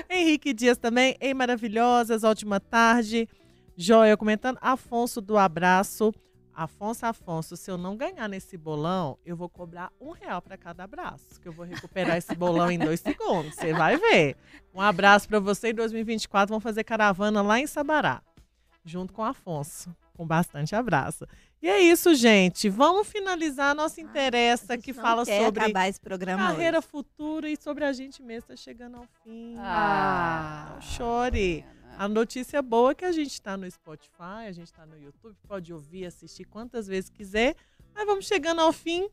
Henrique Dias também. Ei, maravilhosas, ótima tarde. Joia comentando. Afonso do abraço. Afonso, Afonso, se eu não ganhar nesse bolão, eu vou cobrar um real para cada abraço. Que eu vou recuperar esse bolão em dois segundos. Você vai ver. Um abraço para você em 2024. Vamos fazer caravana lá em Sabará junto com o Afonso. Com bastante abraço. E é isso, gente. Vamos finalizar a nossa interessa que fala sobre acabar esse programa carreira hoje. futura e sobre a gente mesmo. Tá chegando ao fim. Ah, Não chore. A notícia boa é que a gente está no Spotify, a gente está no YouTube, pode ouvir, assistir quantas vezes quiser. Mas vamos chegando ao fim.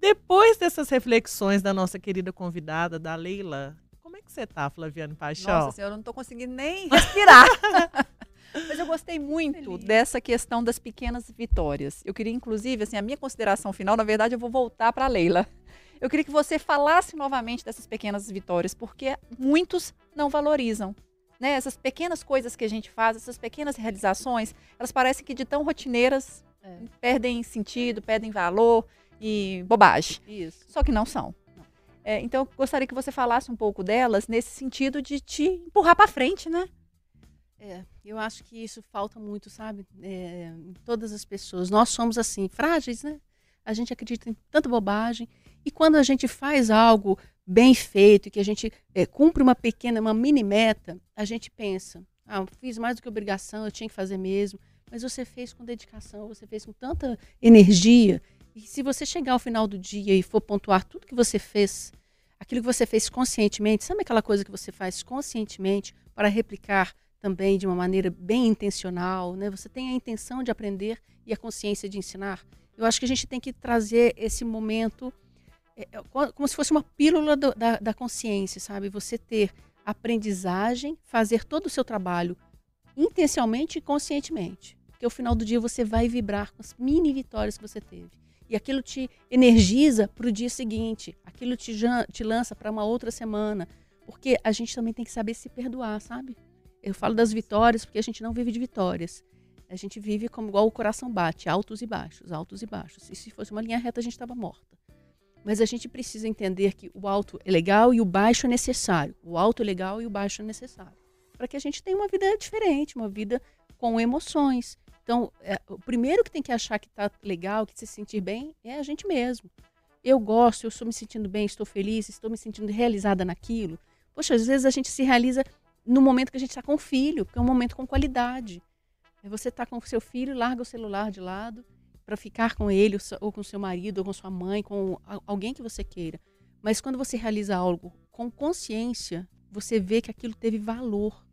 Depois dessas reflexões da nossa querida convidada, da Leila, como é que você tá, Flaviane Paixão? Nossa senhora, eu não tô conseguindo nem respirar. Mas eu gostei muito dessa questão das pequenas vitórias. Eu queria, inclusive, assim, a minha consideração final, na verdade, eu vou voltar para a Leila. Eu queria que você falasse novamente dessas pequenas vitórias, porque muitos não valorizam. Né? Essas pequenas coisas que a gente faz, essas pequenas realizações, elas parecem que de tão rotineiras É. perdem sentido, perdem valor e bobagem. Isso. Só que não são. É, então, eu gostaria que você falasse um pouco delas nesse sentido de te empurrar para frente, né? É, eu acho que isso falta muito, sabe? É, todas as pessoas. Nós somos assim, frágeis, né? A gente acredita em tanta bobagem. E quando a gente faz algo bem feito, que a gente é, cumpre uma pequena, uma mini meta, a gente pensa, ah, fiz mais do que obrigação, eu tinha que fazer mesmo. Mas você fez com dedicação, você fez com tanta energia. E se você chegar ao final do dia e for pontuar tudo que você fez, aquilo que você fez conscientemente, sabe aquela coisa que você faz conscientemente para replicar também de uma maneira bem intencional, né? Você tem a intenção de aprender e a consciência de ensinar. Eu acho que a gente tem que trazer esse momento é, é, co- como se fosse uma pílula do- da, da consciência, sabe? Você ter aprendizagem, fazer todo o seu trabalho intencionalmente e conscientemente. Porque ao final do dia você vai vibrar com as mini vitórias que você teve. E aquilo te energiza para o dia seguinte, aquilo te, te lança para uma outra semana. Porque a gente também tem que saber se perdoar, sabe? Eu falo das vitórias porque a gente não vive de vitórias. A gente vive como igual o coração bate, altos e baixos, altos e baixos. E se fosse uma linha reta, a gente estava morta. Mas a gente precisa entender que o alto é legal e o baixo é necessário. O alto é legal e o baixo é necessário. Para que a gente tenha uma vida diferente, uma vida com emoções, Então, é, o primeiro que tem que achar que tá legal, que se sentir bem, é a gente mesmo. Eu gosto, eu estou me sentindo bem, estou feliz, estou me sentindo realizada naquilo. Poxa, às vezes a gente se realiza no momento que a gente está com o filho, porque é um momento com qualidade. É você tá com o seu filho, larga o celular de lado para ficar com ele, ou com seu marido, ou com sua mãe, com alguém que você queira. Mas quando você realiza algo com consciência, você vê que aquilo teve valor.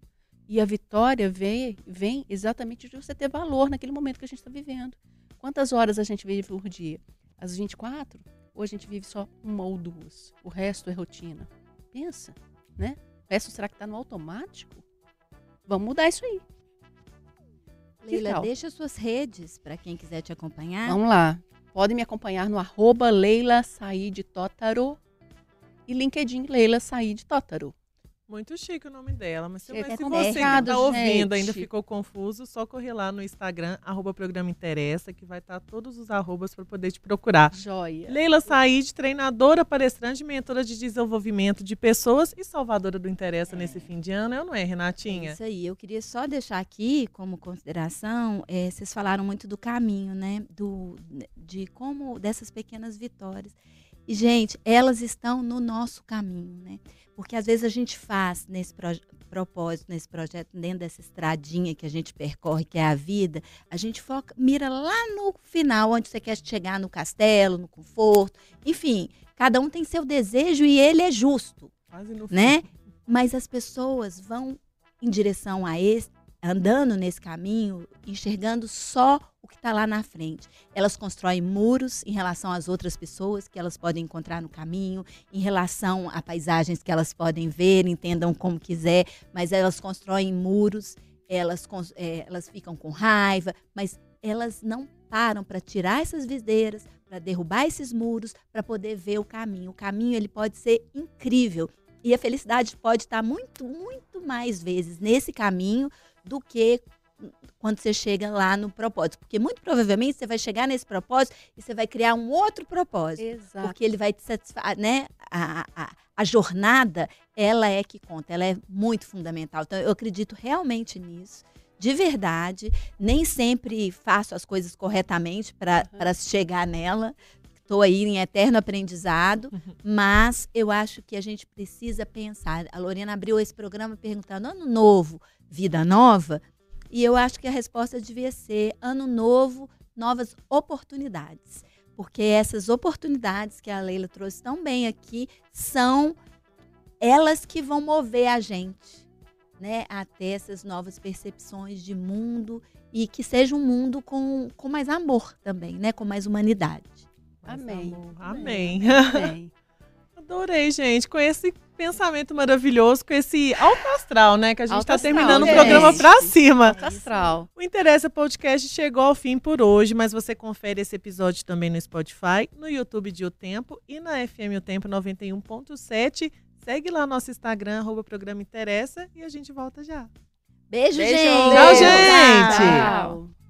E a vitória vem, vem exatamente de você ter valor naquele momento que a gente está vivendo. Quantas horas a gente vive por dia? As 24? Ou a gente vive só uma ou duas? O resto é rotina. Pensa, né? O resto será que está no automático? Vamos mudar isso aí. Leila, deixa suas redes para quem quiser te acompanhar. Vamos lá. Podem me acompanhar no arroba Leila Said Tótaro e LinkedIn Leila Said Tótaro. Muito chique o nome dela, mas, se, É mas se é você errado, que tá ouvindo ainda ficou confuso, só correr lá no Instagram, arroba programa interessa, que vai estar todos os arrobas para poder te procurar. Joia. Leila Said, treinadora, palestrante, mentora de desenvolvimento de pessoas e salvadora do Interessa nesse fim de ano, eu não é, É Renatinha? Isso aí, eu queria só deixar aqui como consideração, eh, vocês falaram muito do caminho, né? Do, de como, dessas pequenas vitórias. E, gente, elas estão no nosso caminho, né? Porque às vezes a gente faz nesse propósito, nesse projeto, dentro dessa estradinha que a gente percorre, que é a vida, a gente foca, mira lá no final, onde você quer chegar no castelo, no conforto. Enfim, cada um tem seu desejo e ele é justo Quase no né? fim. Mas as pessoas vão em direção a esse, andando nesse caminho, enxergando só que está lá na frente. Elas constroem muros em relação às outras pessoas que elas podem encontrar no caminho, em relação a paisagens que elas podem ver, entendam como quiser, mas elas constroem muros, elas, eh, elas ficam com raiva, mas elas não param para tirar essas videiras, para derrubar esses muros, para poder ver o caminho. O caminho ele pode ser incrível. E a felicidade pode estar muito, muito mais vezes nesse caminho do que quando você chega lá no propósito. Porque muito provavelmente você vai chegar nesse propósito e você vai criar um outro propósito. Exato. Porque ele vai te satisfazer, né? A, a, a jornada, ela é que conta, ela é muito fundamental. Então, eu acredito realmente nisso. De verdade, nem sempre faço as coisas corretamente para chegar nela. Estou aí em eterno aprendizado, mas eu acho que a gente precisa pensar. A Lorena abriu esse programa perguntando: ano novo, vida nova? E eu acho que a resposta devia ser: ano novo, novas oportunidades. Porque essas oportunidades que a Leila trouxe tão bem aqui são elas que vão mover a gente né, a ter essas novas percepções de mundo e que seja um mundo com, com mais amor também, né, com mais humanidade. Mais Amém. amor. Amém. Amém. Adorei, gente, com esse pensamento maravilhoso, com esse alto astral, né? Que a gente Alto está astral, terminando o programa pra cima. Alto astral. O Interessa Podcast chegou ao fim por hoje, mas você confere esse episódio também no Spotify, no YouTube de O Tempo e na FM O Tempo 91.7. Segue lá nosso Instagram, arroba programa Interessa, e a gente volta já. Beijo, Beijo. gente! Tchau, gente! Tchau.